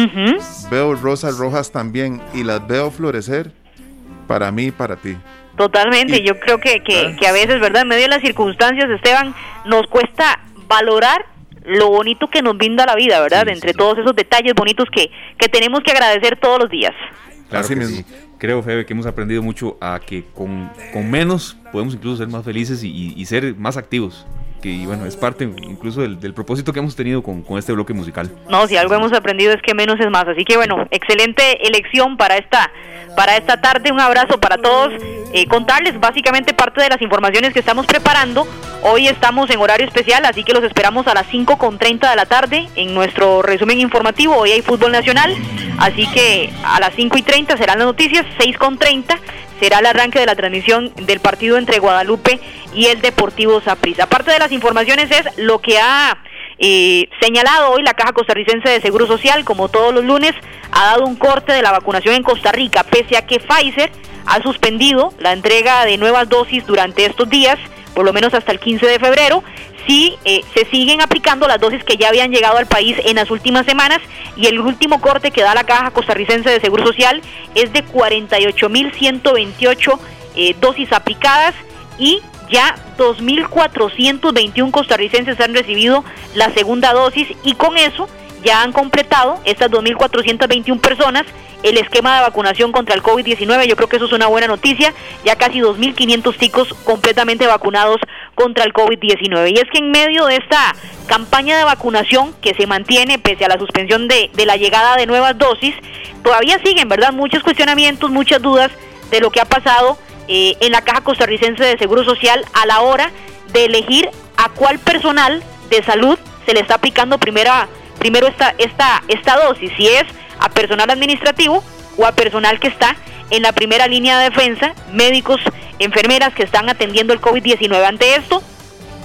veo rosas rojas también y las veo florecer para mí y para ti. Totalmente, yo creo que, que, que a veces, ¿verdad? En medio de las circunstancias, Esteban, nos cuesta valorar lo bonito que nos brinda la vida, ¿verdad? Entre todos esos detalles bonitos que, que tenemos que agradecer todos los días. Claro que sí. Creo, Febe, que hemos aprendido mucho a que con, con menos podemos incluso ser más felices y, y ser más activos que bueno, es parte incluso del, propósito que hemos tenido con, este bloque musical. No, si algo hemos aprendido es que menos es más, así que bueno, excelente elección para esta, para esta tarde, un abrazo para todos, eh, contarles básicamente parte de las informaciones que estamos preparando, hoy estamos en horario especial, así que los esperamos a las 5.30 de la tarde en nuestro resumen informativo, hoy hay fútbol nacional, así que a las 5.30 serán las noticias, 6.30 será el arranque de la transmisión del partido entre Guadalupe y el Deportivo Saprissa. Aparte de las informaciones es lo que ha eh, señalado hoy la Caja Costarricense de Seguro Social, como todos los lunes, ha dado un corte de la vacunación en Costa Rica, pese a que Pfizer ha suspendido la entrega de nuevas dosis durante estos días, por lo menos hasta el 15 de febrero, sí eh, se siguen aplicando las dosis que ya habían llegado al país en las últimas semanas y el último corte que da la Caja Costarricense de Seguro Social es de 48.128 eh, dosis aplicadas y ya 2.421 costarricenses han recibido la segunda dosis y con eso ya han completado estas 2.421 personas el esquema de vacunación contra el COVID-19. Yo creo que eso es una buena noticia. Ya casi 2.500 chicos completamente vacunados contra el COVID-19. Y es que en medio de esta campaña de vacunación que se mantiene pese a la suspensión de, la llegada de nuevas dosis, todavía siguen, ¿verdad? Muchos cuestionamientos, muchas dudas de lo que ha pasado eh, en la Caja Costarricense de Seguro Social a la hora de elegir a cuál personal de salud se le está aplicando primera, primero esta, esta, esta dosis, si es a personal administrativo o a personal que está en la primera línea de defensa, médicos, enfermeras que están atendiendo el COVID-19. Ante esto,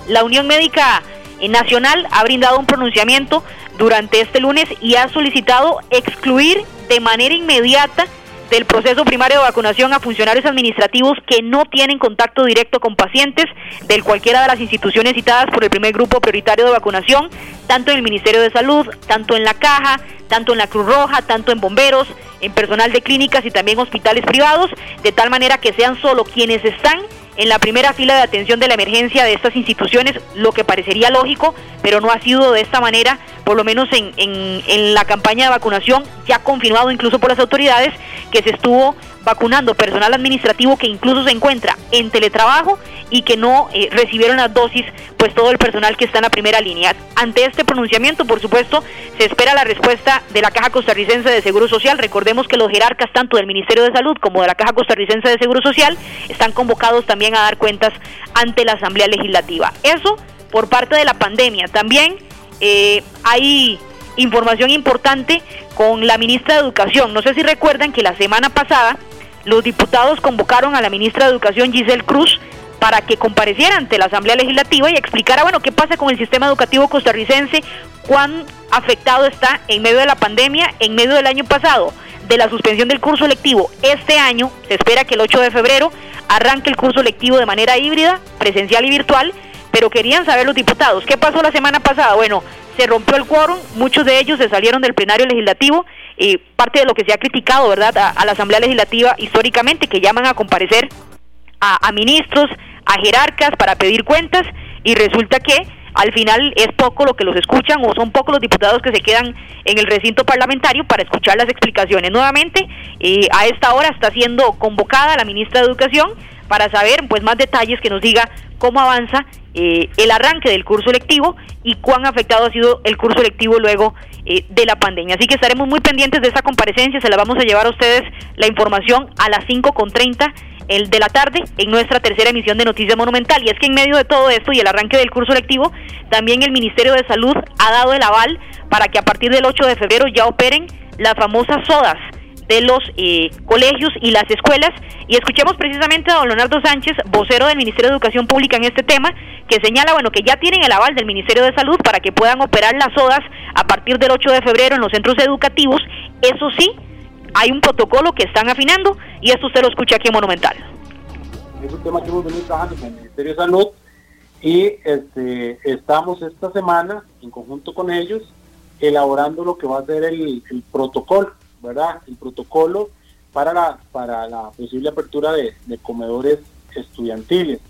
la Unión Médica Nacional ha brindado un pronunciamiento durante este lunes y ha solicitado excluir de manera inmediata del proceso primario de vacunación a funcionarios administrativos que no tienen contacto directo con pacientes de cualquiera de las instituciones citadas por el primer grupo prioritario de vacunación, tanto en el Ministerio de Salud, tanto en la Caja, tanto en la Cruz Roja, tanto en bomberos, en personal de clínicas y también hospitales privados, de tal manera que sean solo quienes están en la primera fila de atención de la emergencia de estas instituciones, lo que parecería lógico, pero no ha sido de esta manera, por lo menos en, en, la campaña de vacunación, ya confirmado incluso por las autoridades, que se estuvo vacunando personal administrativo que incluso se encuentra en teletrabajo y que no eh, recibieron las dosis, pues todo el personal que está en la primera línea. Ante este pronunciamiento, por supuesto, se espera la respuesta de la Caja Costarricense de Seguro Social. Recordemos que los jerarcas tanto del Ministerio de Salud como de la Caja Costarricense de Seguro Social están convocados también a dar cuentas ante la Asamblea Legislativa. Eso por parte de la pandemia. También eh, hay información importante con la ministra de Educación. No sé si recuerdan que la semana pasada los diputados convocaron a la ministra de Educación Giselle Cruz para que compareciera ante la Asamblea Legislativa y explicara, bueno, qué pasa con el sistema educativo costarricense, cuán afectado está en medio de la pandemia, en medio del año pasado, de la suspensión del curso lectivo. Este año se espera que el 8 de febrero arranque el curso lectivo de manera híbrida, presencial y virtual, pero querían saber los diputados. ¿Qué pasó la semana pasada? Bueno, se rompió el quórum, muchos de ellos se salieron del plenario legislativo, y parte de lo que se ha criticado, ¿verdad?, a, la Asamblea Legislativa históricamente, que llaman a comparecer a, ministros, a jerarcas para pedir cuentas, y resulta que al final es poco lo que los escuchan o son pocos los diputados que se quedan en el recinto parlamentario para escuchar las explicaciones. Nuevamente, eh, a esta hora está siendo convocada la ministra de Educación para saber pues más detalles que nos diga cómo avanza eh, el arranque del curso lectivo y cuán afectado ha sido el curso lectivo luego eh, de la pandemia. Así que estaremos muy pendientes de esa comparecencia, se la vamos a llevar a ustedes la información a las 5.30 el de la tarde en nuestra tercera emisión de Noticias Monumental. Y es que en medio de todo esto y el arranque del curso lectivo, también el Ministerio de Salud ha dado el aval para que a partir del 8 de febrero ya operen las famosas sodas de los eh, colegios y las escuelas. Y escuchemos precisamente a don Leonardo Sánchez, vocero del Ministerio de Educación Pública en este tema, que señala bueno que ya tienen el aval del Ministerio de Salud para que puedan operar las sodas a partir del 8 de febrero en los centros educativos. Eso sí, hay un protocolo que están afinando y esto usted lo escucha aquí en Monumental. Es un tema que hemos venido trabajando con el Ministerio de Salud y este, estamos esta semana en conjunto con ellos elaborando lo que va a ser el, protocolo, ¿verdad? El protocolo para la, para la posible apertura de, comedores estudiantiles.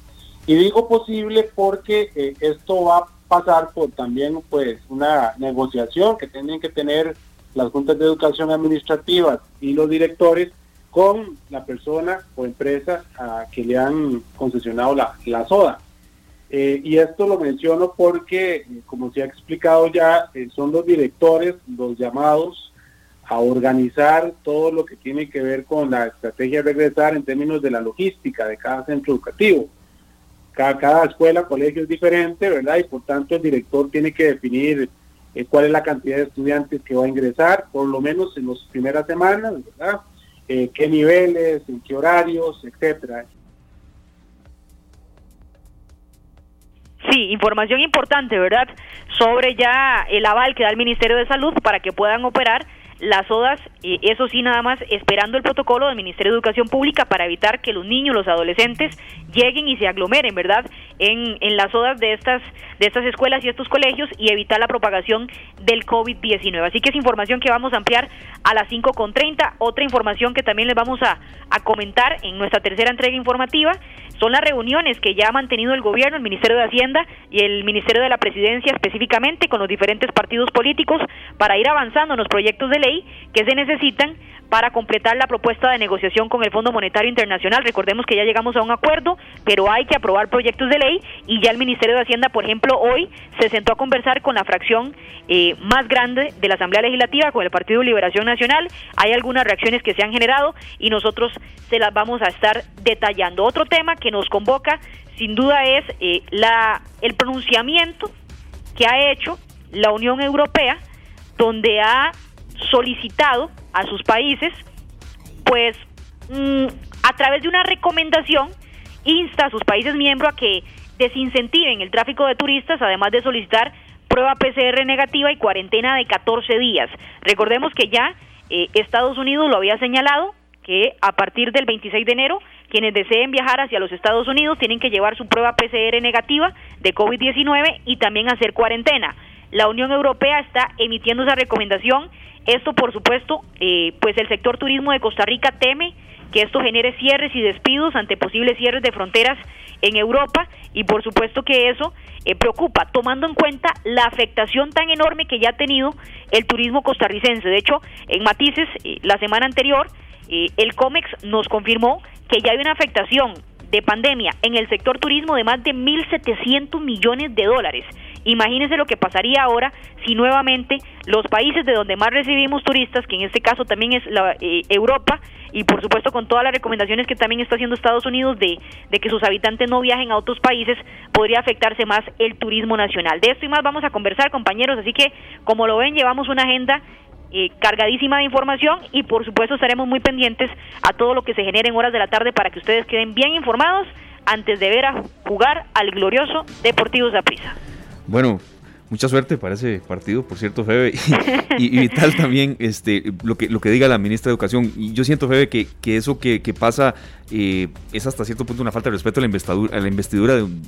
Y digo posible porque eh, esto va a pasar por también pues una negociación que tienen que tener las juntas de educación administrativas y los directores con la persona o empresa a que le han concesionado la, la soda. Eh, y esto lo menciono porque, como se ha explicado ya, eh, son los directores los llamados a organizar todo lo que tiene que ver con la estrategia de regresar en términos de la logística de cada centro educativo. Cada, escuela, colegio es diferente, ¿verdad? Y por tanto el director tiene que definir eh, cuál es la cantidad de estudiantes que va a ingresar, por lo menos en las primeras semanas, ¿verdad? Eh, qué niveles, en qué horarios, etcétera. Sí, información importante, ¿verdad? Sobre ya el aval que da el Ministerio de Salud para que puedan operar las ODAS, eso sí, nada más esperando el protocolo del Ministerio de Educación Pública para evitar que los niños, los adolescentes lleguen y se aglomeren, ¿verdad? En, en las ODAS de estas, de estas escuelas y estos colegios y evitar la propagación del COVID-19. Así que es información que vamos a ampliar a las 5.30. Otra información que también les vamos a, a comentar en nuestra tercera entrega informativa son las reuniones que ya ha mantenido el gobierno, el Ministerio de Hacienda y el Ministerio de la Presidencia específicamente con los diferentes partidos políticos para ir avanzando en los proyectos de ley que se necesitan para completar la propuesta de negociación con el Fondo Monetario Internacional. Recordemos que ya llegamos a un acuerdo, pero hay que aprobar proyectos de ley y ya el Ministerio de Hacienda, por ejemplo, hoy se sentó a conversar con la fracción eh, más grande de la Asamblea Legislativa, con el Partido Liberación Nacional. Hay algunas reacciones que se han generado y nosotros se las vamos a estar detallando. Otro tema que nos convoca, sin duda, es eh, la, el pronunciamiento que ha hecho la Unión Europea, donde ha solicitado a sus países, pues mm, a través de una recomendación, insta a sus países miembros a que desincentiven el tráfico de turistas, además de solicitar prueba PCR negativa y cuarentena de 14 días. Recordemos que ya eh, Estados Unidos lo había señalado, que a partir del 26 de enero quienes deseen viajar hacia los Estados Unidos tienen que llevar su prueba PCR negativa de COVID-19 y también hacer cuarentena. La Unión Europea está emitiendo esa recomendación esto, por supuesto, eh, pues el sector turismo de Costa Rica teme que esto genere cierres y despidos ante posibles cierres de fronteras en Europa y por supuesto que eso eh, preocupa, tomando en cuenta la afectación tan enorme que ya ha tenido el turismo costarricense. De hecho, en Matices, eh, la semana anterior, el COMEX nos confirmó que ya hay una afectación de pandemia en el sector turismo de más de 1.700 millones de dólares. Imagínense lo que pasaría ahora si nuevamente los países de donde más recibimos turistas, que en este caso también es la, eh, Europa, y por supuesto con todas las recomendaciones que también está haciendo Estados Unidos de, de que sus habitantes no viajen a otros países, podría afectarse más el turismo nacional. De esto y más vamos a conversar, compañeros, así que como lo ven, llevamos una agenda eh, cargadísima de información y por supuesto estaremos muy pendientes a todo lo que se genere en horas de la tarde para que ustedes queden bien informados antes de ver a jugar al glorioso Deportivo Zaprisa. Bueno, mucha suerte para ese partido, por cierto, Febe, y, Vital también, este, lo que, lo que diga la ministra de Educación. Y yo siento, Febe, que, que eso que, pasa eh, es hasta cierto punto una falta de respeto a la investidura, a la investidura de, un,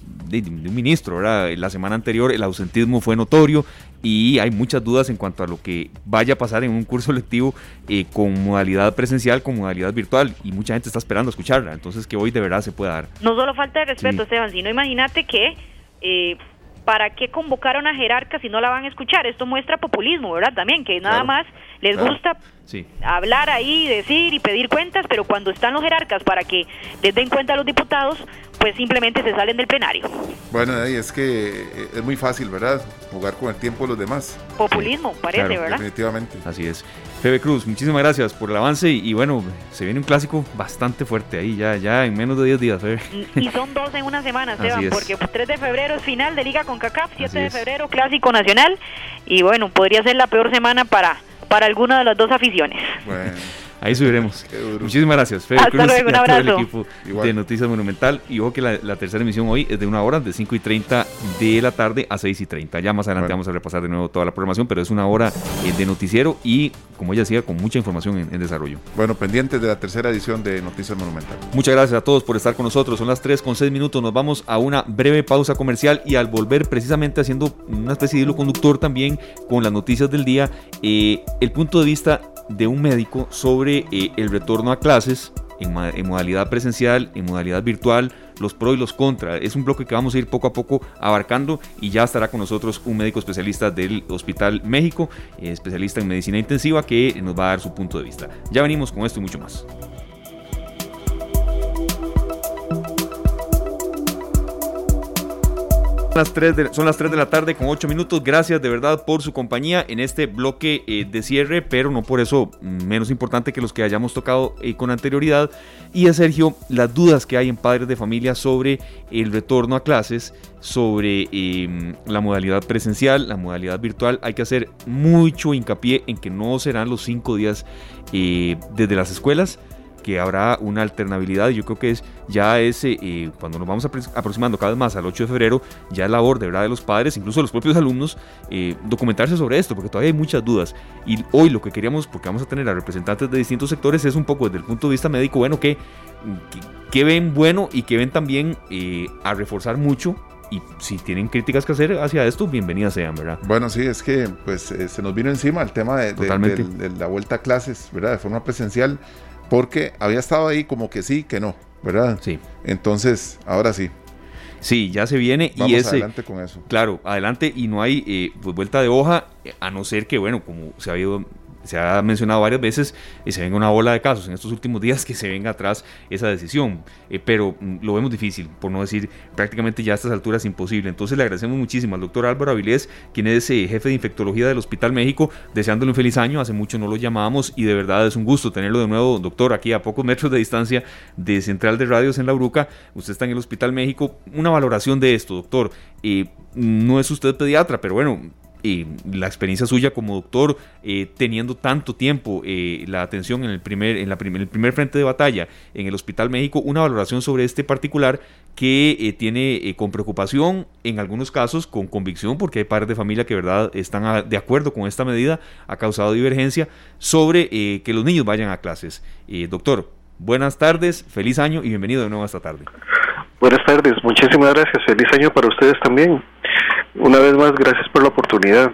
ministro. La semana anterior el ausentismo fue notorio y hay muchas dudas en cuanto a lo que vaya a pasar en un curso lectivo eh, con modalidad presencial, con modalidad virtual, y mucha gente está esperando escucharla. Entonces, que hoy de verdad se pueda dar. No solo falta de respeto, Esteban, sino imagínate que... Eh, ¿para qué convocar a una jerarca si no la van a escuchar? Esto muestra populismo, ¿verdad? También, que nada más les gusta hablar ahí, decir y pedir cuentas, pero cuando están los jerarcas para que les den cuenta a los diputados, pues simplemente se salen del plenario. Bueno, es que eh, es muy fácil, ¿verdad? Jugar con el tiempo de los demás. Populismo, parece, ¿verdad? Definitivamente. Así es. Febe Cruz, muchísimas gracias por el avance y, bueno, se viene un clásico bastante fuerte ahí, ya, ya en menos de 10 días, Febe. Y son dos en una semana, Esteban, porque 3 de febrero es final de Liga con CACAF, 7 de febrero clásico nacional y bueno, podría ser la peor semana para, para alguna de las dos aficiones. Bueno. Ahí subiremos. Muchísimas gracias, Fede Hasta Cruz, luego, un abrazo. el equipo de Noticias Monumental. Y ojo que la, tercera emisión hoy es de una hora, de 5 y 30 de la tarde a 6 y 30. Ya más adelante vamos a repasar de nuevo toda la programación, pero es una hora eh, de noticiero y, como ella decía, con mucha información en, desarrollo. Bueno, pendientes de la tercera edición de Noticias Monumental. Muchas gracias a todos por estar con nosotros. Son las 3 con 6 minutos. Nos vamos a una breve pausa comercial y al volver precisamente haciendo una especie de hilo conductor también con las noticias del día, eh, el punto de vista de un médico sobre eh, el retorno a clases en, modalidad presencial, en modalidad virtual, los pros y los contras. Es un bloque que vamos a ir poco a poco abarcando y ya estará con nosotros un médico especialista del Hospital México, eh, especialista en medicina intensiva, que nos va a dar su punto de vista. Ya venimos con esto y mucho más. Las 3 de, son las 3 de la tarde con 8 minutos. Gracias de verdad por su compañía en este bloque eh, de cierre, pero no por eso menos importante que los que hayamos tocado eh, con anterioridad. Y a Sergio, las dudas que hay en padres de familia sobre el retorno a clases, sobre em, la modalidad presencial, la modalidad virtual. Hay que hacer mucho hincapié en que no serán los 5 días eh, desde las escuelas que habrá una alternabilidad. Yo creo que es ya ese, eh, cuando nos vamos aproximando cada vez más al 8 de febrero, ya es labor de verdad de los padres, incluso de los propios alumnos, eh, documentarse sobre esto, porque todavía hay muchas dudas. Y hoy lo que queríamos, porque vamos a tener a representantes de distintos sectores, es un poco desde el punto de vista médico, bueno, que, que, ven bueno y que ven también eh, a reforzar mucho y si tienen críticas que hacer hacia esto, bienvenidas sean, ¿verdad? Bueno, sí, es que pues se nos vino encima el tema de, de, la vuelta a clases, ¿verdad? De forma presencial porque había estado ahí como que sí, que no, ¿verdad? Sí. Entonces, ahora sí. Sí, ya se viene Vamos y ese, adelante con eso. Claro, adelante y no hay eh, pues vuelta de hoja, a no ser que, bueno, como se ha habido se ha mencionado varias veces, y se venga una bola de casos en estos últimos días que se venga atrás esa decisión. Eh, pero mm, lo vemos difícil, por no decir prácticamente ya a estas alturas imposible. Entonces le agradecemos muchísimo al doctor Álvaro Avilés, quien es eh, jefe de infectología del Hospital México, deseándole un feliz año. Hace mucho no lo llamábamos y de verdad es un gusto tenerlo de nuevo, doctor, aquí a pocos metros de distancia de Central de Radios en La Bruca. Usted está en el Hospital México. Una valoración de esto, doctor. Eh, no es usted pediatra, pero bueno, la experiencia suya como doctor, eh, teniendo tanto tiempo eh, la atención en el primer, en, la el primer frente de batalla en el Hospital México, una valoración sobre este particular que eh, tiene con preocupación, en algunos casos con convicción, porque hay padres de familia que verdad están de acuerdo con esta medida, ha causado divergencia sobre que los niños vayan a clases. doctor, buenas tardes, feliz año y bienvenido de nuevo esta tarde. Buenas tardes, muchísimas gracias, feliz año para ustedes también. Una vez más, gracias por la oportunidad.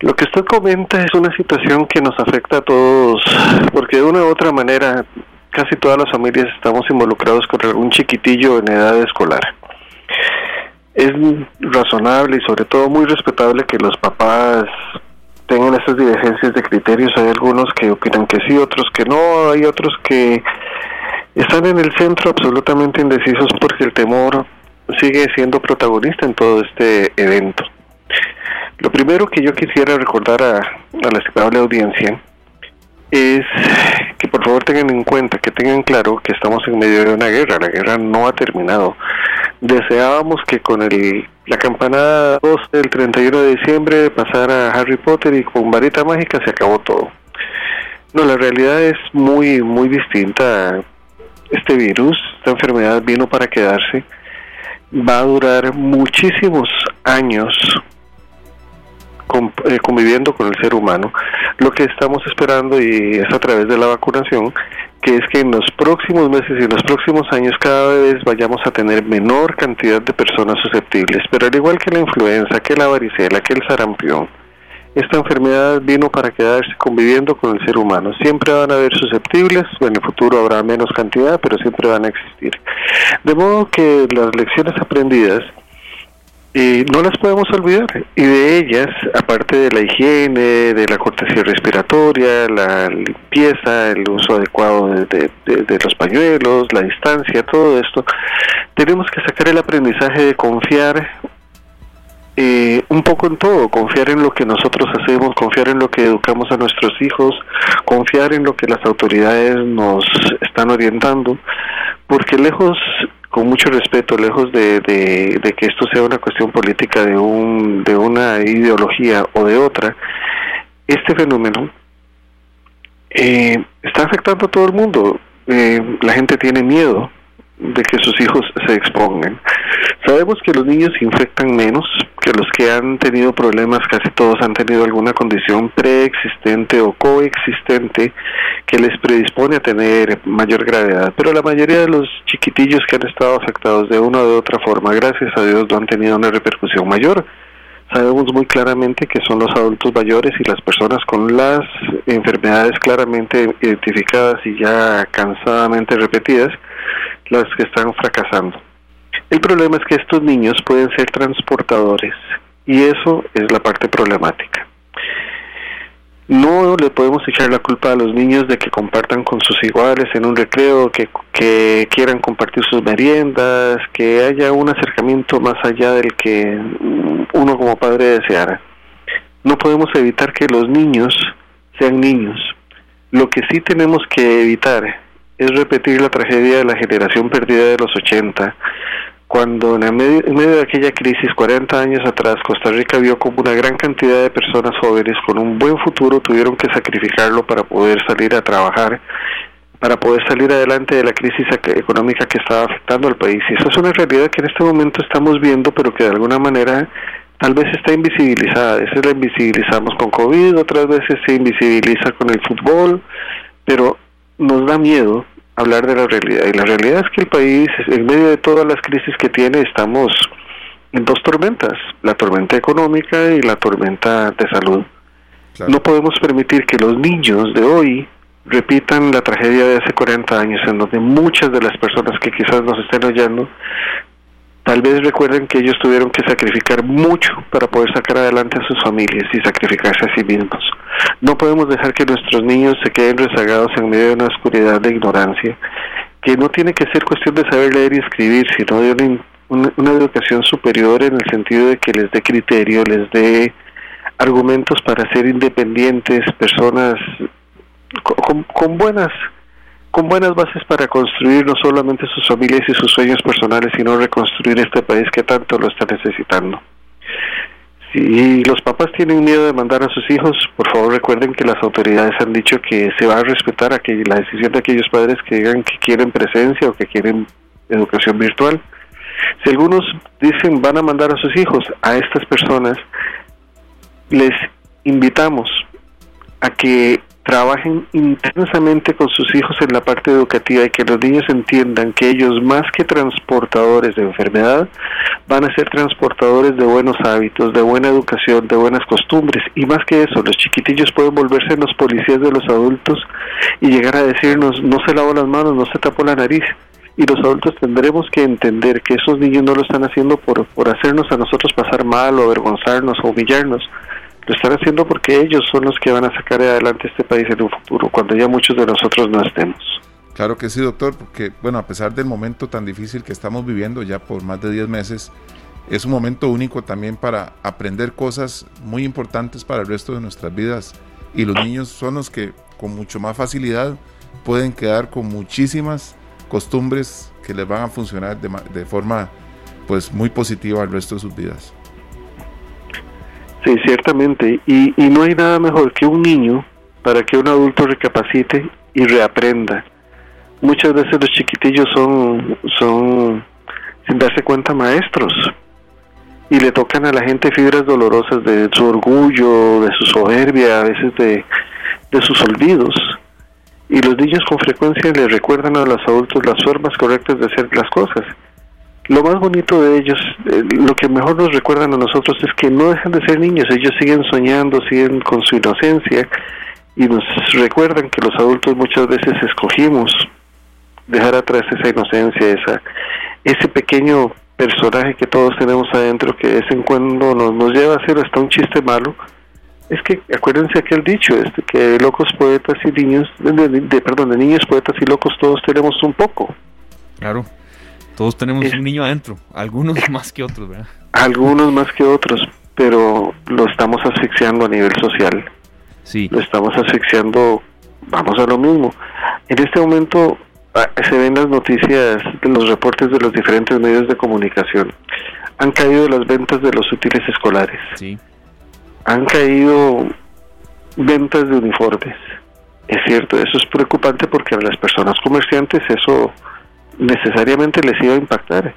Lo que usted comenta es una situación que nos afecta a todos, porque de una u otra manera casi todas las familias estamos involucrados con un chiquitillo en edad escolar. Es razonable y sobre todo muy respetable que los papás tengan esas divergencias de criterios. Hay algunos que opinan que sí, otros que no, hay otros que están en el centro absolutamente indecisos porque el temor sigue siendo protagonista en todo este evento. Lo primero que yo quisiera recordar a, la estimable audiencia es que por favor tengan en cuenta, que tengan claro que estamos en medio de una guerra, la guerra no ha terminado. Deseábamos que con el, la campanada 2 del 31 de diciembre pasara Harry Potter y con varita mágica se acabó todo. No, la realidad es muy, muy distinta. Este virus, esta enfermedad vino para quedarse va a durar muchísimos años eh, conviviendo con el ser humano. Lo que estamos esperando y es a través de la vacunación, que es que en los próximos meses y en los próximos años cada vez vayamos a tener menor cantidad de personas susceptibles. Pero al igual que la influenza, que la varicela, que el sarampión, esta enfermedad vino para quedarse conviviendo con el ser humano. Siempre van a haber susceptibles, en el futuro habrá menos cantidad, pero siempre van a existir. De modo que las lecciones aprendidas y no las podemos olvidar. Y de ellas, aparte de la higiene, de la cortesía respiratoria, la limpieza, el uso adecuado de, los pañuelos, la distancia, todo esto, tenemos que sacar el aprendizaje de confiar eh, un poco en todo, confiar en lo que nosotros hacemos, confiar en lo que educamos a nuestros hijos, confiar en lo que las autoridades nos están orientando, porque lejos con mucho respeto, lejos de, de, que esto sea una cuestión política de, un, de una ideología o de otra, este fenómeno eh, está afectando a todo el mundo. Eh, la gente tiene miedo, de que sus hijos se expongan. Sabemos que los niños infectan menos, que los que han tenido problemas, casi todos han tenido alguna condición preexistente o coexistente que les predispone a tener mayor gravedad, pero la mayoría de los chiquitillos que han estado afectados de una de otra forma, gracias a Dios, no han tenido una repercusión mayor. Sabemos muy claramente que son los adultos mayores y las personas con las enfermedades claramente identificadas y ya cansadamente repetidas las que están fracasando. El problema es que estos niños pueden ser transportadores y eso es la parte problemática. No le podemos echar la culpa a los niños de que compartan con sus iguales en un recreo, que, que quieran compartir sus meriendas, que haya un acercamiento más allá del que uno como padre deseara. No podemos evitar que los niños sean niños. Lo que sí tenemos que evitar es repetir la tragedia de la generación perdida de los 80, cuando en, medio, de aquella crisis, 40 años atrás, Costa Rica vio como una gran cantidad de personas jóvenes con un buen futuro tuvieron que sacrificarlo para poder salir a trabajar, para poder salir adelante de la crisis económica que estaba afectando al país. Y esa es una realidad que en este momento estamos viendo, pero que de alguna manera tal vez está invisibilizada. A veces la invisibilizamos con COVID, otras veces se invisibiliza con el fútbol, pero nos da miedo hablar de la realidad. Y la realidad es que el país, en medio de todas las crisis que tiene, estamos en dos tormentas, la tormenta económica y la tormenta de salud. No podemos permitir que los niños de hoy repitan la tragedia de hace 40 años, en donde muchas de las personas que quizás nos estén oyendo Tal vez recuerden que ellos tuvieron que sacrificar mucho para poder sacar adelante a sus familias y sacrificarse a sí mismos. No podemos dejar que nuestros niños se queden rezagados en medio de una oscuridad de ignorancia, que no tiene que ser cuestión de saber leer y escribir, sino de una, educación superior en el sentido de que les dé criterio, les dé argumentos para ser independientes, personas con buenas con buenas bases para construir no solamente sus familias y sus sueños personales, sino reconstruir este país que tanto lo está necesitando. Si los papás tienen miedo de mandar a sus hijos, por favor recuerden que las autoridades han dicho que se va a respetar la decisión de aquellos padres que digan que quieren presencia o que quieren educación virtual. Si algunos dicen van a mandar a sus hijos, a estas personas les invitamos a que trabajen intensamente con sus hijos en la parte educativa y que los niños entiendan que ellos más que transportadores de enfermedad van a ser transportadores de buenos hábitos, de buena educación, de buenas costumbres. Y más que eso, los chiquitillos pueden volverse los policías de los adultos y llegar a decirnos no se lavó las manos, no se tapó la nariz y los adultos tendremos que entender que esos niños no lo están haciendo por, por hacernos a nosotros pasar mal o avergonzarnos o humillarnos, lo están haciendo porque ellos son los que van a sacar adelante este país en un futuro, cuando ya muchos de nosotros no estemos. Claro que sí, doctor, porque bueno, a pesar del momento tan difícil que estamos viviendo ya por más de 10 meses, es un momento único también para aprender cosas muy importantes para el resto de nuestras vidas. Y los niños son los que con mucho más facilidad pueden quedar con muchísimas costumbres que les van a funcionar de, de forma pues muy positiva al resto de sus vidas. Sí, ciertamente. Y, y no hay nada mejor que un niño para que un adulto recapacite y reaprenda. Muchas veces los chiquitillos son, son sin darse cuenta, maestros. y le tocan a la gente fibras dolorosas de su orgullo, de su soberbia, a veces de, de sus olvidos. Y los niños con frecuencia le recuerdan a los adultos las formas correctas de hacer las cosas. Lo más bonito de ellos, eh, lo que mejor nos recuerdan a nosotros es que no dejan de ser niños, ellos siguen soñando, siguen con su inocencia y nos recuerdan que los adultos muchas veces escogimos dejar atrás esa inocencia, esa ese pequeño personaje que todos tenemos adentro que de vez en cuando nos, nos lleva a hacer hasta un chiste malo. Es que acuérdense aquel dicho, este, que locos poetas y niños, de, perdón, de niños poetas y locos todos tenemos un poco. Claro, todos tenemos un niño adentro, algunos más que otros, ¿verdad? Algunos más que otros, pero lo estamos asfixiando a nivel social. Sí. Lo estamos asfixiando, vamos a lo mismo. En este momento Ah, se ven las noticias, los reportes de los diferentes medios de comunicación. Han caído las ventas de los útiles escolares. Sí. Han caído ventas de uniformes. Es cierto, eso es preocupante porque a las personas comerciantes eso necesariamente les iba a impactar.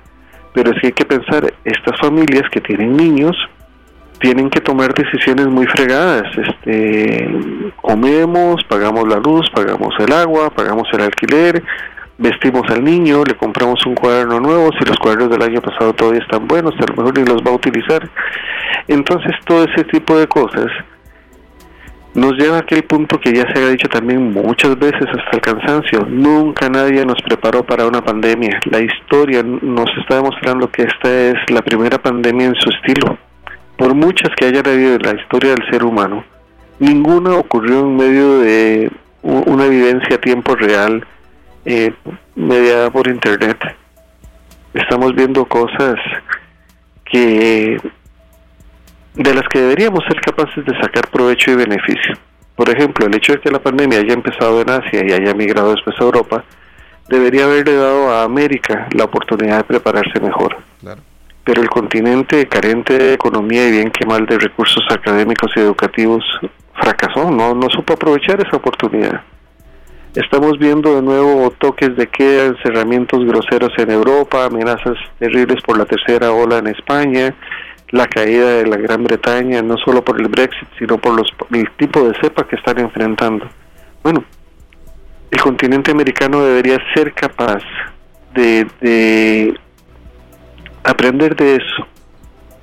Pero sí hay que pensar, estas familias que tienen niños tienen que tomar decisiones muy fregadas. Este, comemos, pagamos la luz, pagamos el agua, pagamos el alquiler, vestimos al niño, le compramos un cuaderno nuevo, si los cuadernos del año pasado todavía están buenos, a lo mejor ni los va a utilizar. Entonces todo ese tipo de cosas nos lleva a aquel punto que ya se ha dicho también muchas veces hasta el cansancio. Nunca nadie nos preparó para una pandemia. La historia nos está demostrando que esta es la primera pandemia en su estilo por muchas que haya habido en la historia del ser humano, ninguna ocurrió en medio de una evidencia a tiempo real eh, mediada por internet. Estamos viendo cosas que de las que deberíamos ser capaces de sacar provecho y beneficio. Por ejemplo, el hecho de que la pandemia haya empezado en Asia y haya migrado después a Europa, debería haberle dado a América la oportunidad de prepararse mejor. Claro pero el continente carente de economía y bien que mal de recursos académicos y educativos fracasó, no, no supo aprovechar esa oportunidad. Estamos viendo de nuevo toques de queda, encerramientos groseros en Europa, amenazas terribles por la tercera ola en España, la caída de la Gran Bretaña, no solo por el Brexit, sino por los, el tipo de cepa que están enfrentando. Bueno, el continente americano debería ser capaz de, de aprender de eso.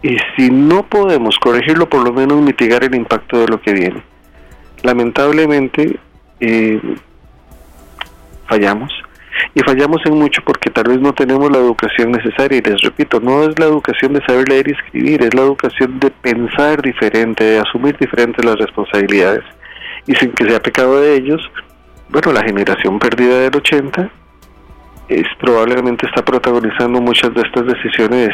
Y si no podemos corregirlo, por lo menos mitigar el impacto de lo que viene. Lamentablemente, eh, fallamos. Y fallamos en mucho porque tal vez no tenemos la educación necesaria. Y les repito, no es la educación de saber leer y escribir, es la educación de pensar diferente, de asumir diferentes las responsabilidades. Y sin que sea pecado de ellos, bueno, la generación perdida del 80 es probablemente está protagonizando muchas de estas decisiones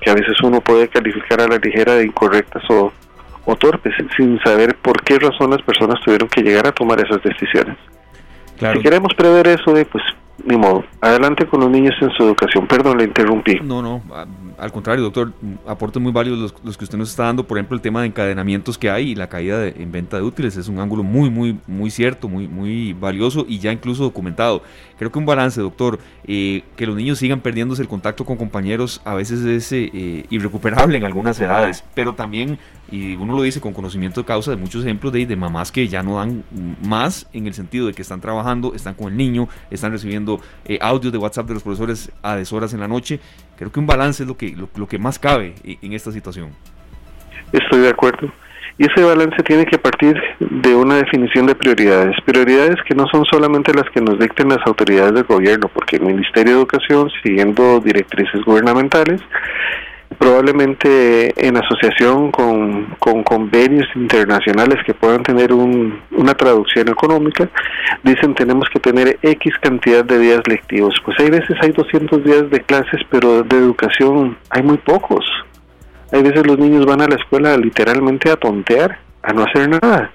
que a veces uno puede calificar a la ligera de incorrectas o, o torpes, sin saber por qué razón las personas tuvieron que llegar a tomar esas decisiones. Si queremos prever eso, de, pues ni modo. Adelante con los niños en su educación. Perdón, le interrumpí. No, no, al contrario, doctor, aportes muy válidos los, que usted nos está dando. Por ejemplo, el tema de encadenamientos que hay y la caída en venta de útiles es un ángulo muy, muy, muy cierto, muy, muy valioso y ya incluso documentado. Creo que un balance, doctor, eh, que los niños sigan perdiéndose el contacto con compañeros a veces es eh, irrecuperable en algunas edades, pero también y uno lo dice con conocimiento de causa de muchos ejemplos de, de mamás que ya no dan más en el sentido de que están trabajando, están con el niño, están recibiendo eh, audios de WhatsApp de los profesores a deshoras en la noche. Creo que un balance es lo que, lo, que más cabe en esta situación. Estoy de acuerdo. Y ese balance tiene que partir de una definición de prioridades. Prioridades que no son solamente las que nos dicten las autoridades del gobierno, porque el Ministerio de Educación, siguiendo directrices gubernamentales, probablemente en asociación con, convenios internacionales que puedan tener una traducción económica, dicen tenemos que tener X cantidad de días lectivos. Pues hay veces hay 200 días de clases, pero de educación hay muy pocos. Hay veces los niños van a la escuela literalmente a tontear, a no hacer nada.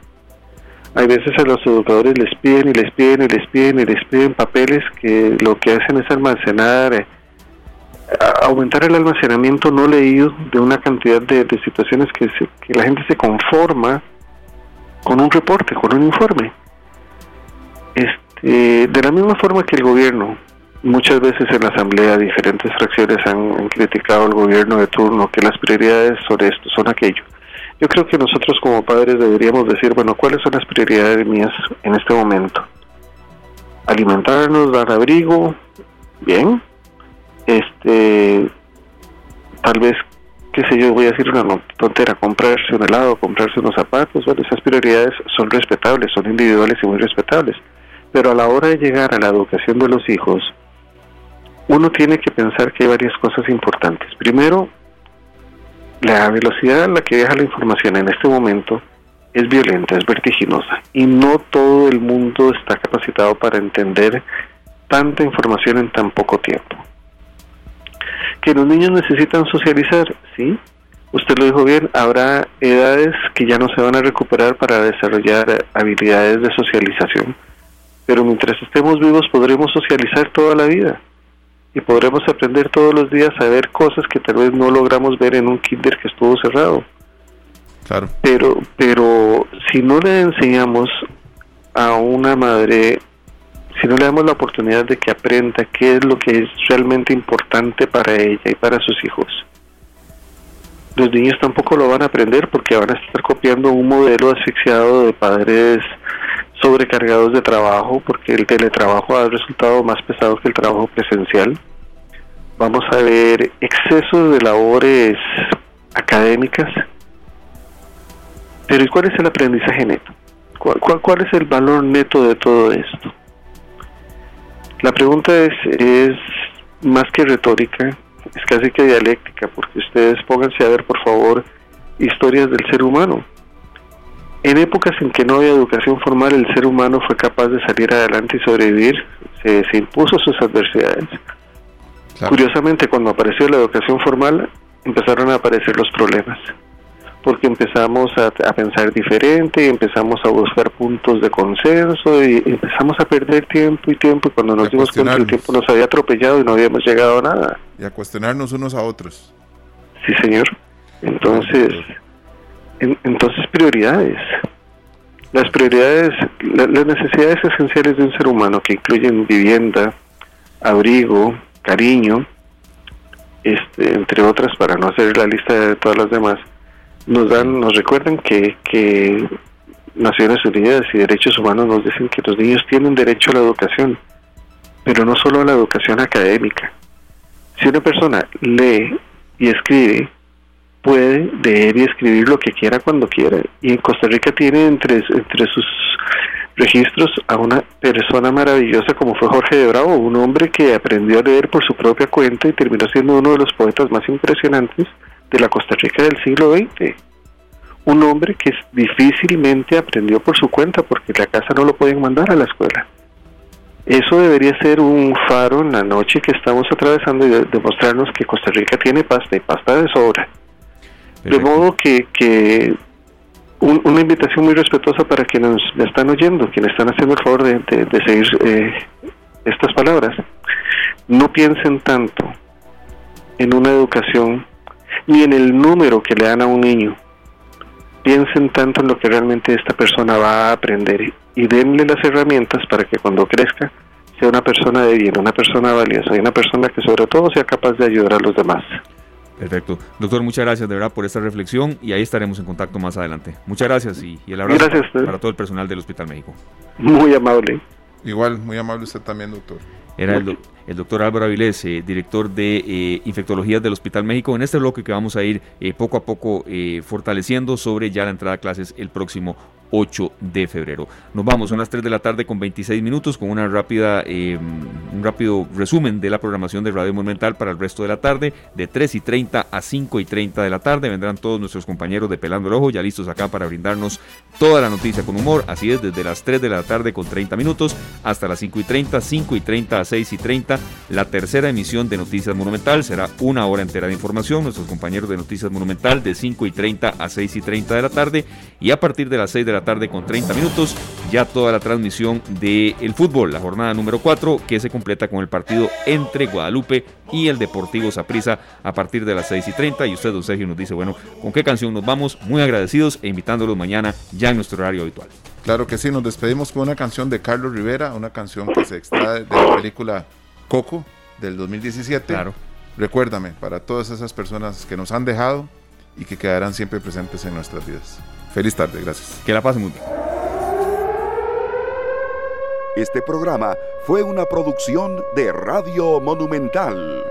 Hay veces a los educadores les piden y les piden y les piden y les piden papeles que lo que hacen es almacenar aumentar el almacenamiento no leído de una cantidad de, situaciones que, que la gente se conforma con un reporte, con un informe. Este, de la misma forma que el gobierno muchas veces en la Asamblea diferentes fracciones han, criticado al gobierno de turno que las prioridades sobre esto son aquello. Yo creo que nosotros como padres deberíamos decir, bueno, ¿cuáles son las prioridades mías en este momento? Alimentarnos, dar abrigo, bien. Este, tal vez, qué sé yo, voy a decir una tontera, comprarse un helado, comprarse unos zapatos, bueno, esas prioridades son respetables, son individuales y muy respetables. Pero a la hora de llegar a la educación de los hijos, uno tiene que pensar que hay varias cosas importantes. Primero, la velocidad a la que viaja la información en este momento es violenta, es vertiginosa y no todo el mundo está capacitado para entender tanta información en tan poco tiempo. Que los niños necesitan socializar, sí, usted lo dijo bien, habrá edades que ya no se van a recuperar para desarrollar habilidades de socialización, pero mientras estemos vivos podremos socializar toda la vida y podremos aprender todos los días a ver cosas que tal vez no logramos ver en un kinder que estuvo cerrado. Claro. Pero, pero si no le enseñamos a una madre, si no le damos la oportunidad de que aprenda qué es lo que es realmente importante para ella y para sus hijos, los niños tampoco lo van a aprender porque van a estar copiando un modelo asfixiado de padres sobrecargados de trabajo porque el teletrabajo ha resultado más pesado que el trabajo presencial. Vamos a ver excesos de labores académicas. Pero ¿y cuál es el aprendizaje neto? ¿Cuál, cuál, es el valor neto de todo esto? La pregunta es, es más que retórica, es casi que dialéctica, porque ustedes pónganse a ver, por favor, historias del ser humano. En épocas en que no había educación formal, el ser humano fue capaz de salir adelante y sobrevivir, se, impuso sus adversidades. Curiosamente, cuando apareció la educación formal, empezaron a aparecer los problemas, porque empezamos a, pensar diferente, y empezamos a buscar puntos de consenso y empezamos a perder tiempo y tiempo y cuando nos dimos cuenta el tiempo nos había atropellado y no habíamos llegado a nada. Y a cuestionarnos unos a otros. Sí, señor. Entonces entonces, prioridades. Las prioridades, las necesidades esenciales de un ser humano que incluyen vivienda, abrigo, cariño, este, entre otras, para no hacer la lista de todas las demás, nos dan, nos recuerdan que, que Naciones Unidas y Derechos Humanos nos dicen que los niños tienen derecho a la educación, pero no solo a la educación académica. Si una persona lee y escribe, puede leer y escribir lo que quiera cuando quiera. Y en Costa Rica tiene entre, entre sus registros a una persona maravillosa como fue Jorge de Bravo, un hombre que aprendió a leer por su propia cuenta y terminó siendo uno de los poetas más impresionantes de la Costa Rica del siglo XX. Un hombre que difícilmente aprendió por su cuenta porque la casa no lo pueden mandar a la escuela. Eso debería ser un faro en la noche que estamos atravesando y demostrarnos que Costa Rica tiene pasta y pasta de sobra de modo que, que una invitación muy respetuosa para quienes me están oyendo, quienes están haciendo el favor de, de, seguir eh, estas palabras. No piensen tanto en una educación ni en el número que le dan a un niño. Piensen tanto en lo que realmente esta persona va a aprender y denle las herramientas para que cuando crezca sea una persona de bien, una persona valiosa y una persona que sobre todo sea capaz de ayudar a los demás. Perfecto. Doctor, muchas gracias de verdad por esta reflexión y ahí estaremos en contacto más adelante. Muchas gracias y, el abrazo para, todo el personal del Hospital México. Muy amable. Igual, muy amable usted también, doctor. Era el, doctor Álvaro Avilés, eh, director de eh, Infectología del Hospital México, en este bloque que vamos a ir eh, poco a poco fortaleciendo sobre ya la entrada a clases el próximo 8 de febrero. Nos vamos, son las 3 de la tarde con 26 minutos con una rápida, eh, un rápido resumen de la programación de Radio Monumental para el resto de la tarde. De 3 y 30 a 5 y 30 de la tarde vendrán todos nuestros compañeros de Pelando el Ojo ya listos acá para brindarnos toda la noticia con humor. Así es, desde las 3 de la tarde con 30 minutos hasta las 5 y 30, 5 y 30 a 6 y 30. La tercera emisión de Noticias Monumental será una hora entera de información. Nuestros compañeros de Noticias Monumental de 5 y 30 a 6 y 30 de la tarde. Y a partir de las 6 de la tarde con 30 minutos, ya toda la transmisión del el fútbol, la jornada número 4, que se completa con el partido entre Guadalupe y el Deportivo Saprissa a partir de las 6 y 30. Y usted, don Sergio, nos dice, bueno, ¿con qué canción nos vamos? Muy agradecidos e invitándolos mañana ya en nuestro horario habitual. Claro que sí, nos despedimos con una canción de Carlos Rivera, una canción que se extrae de la película Coco del 2017. Claro. Recuérdame, para todas esas personas que nos han dejado y que quedarán siempre presentes en nuestras vidas. Feliz tarde, gracias. Que la pasen muy bien. Este programa fue una producción de Radio Monumental.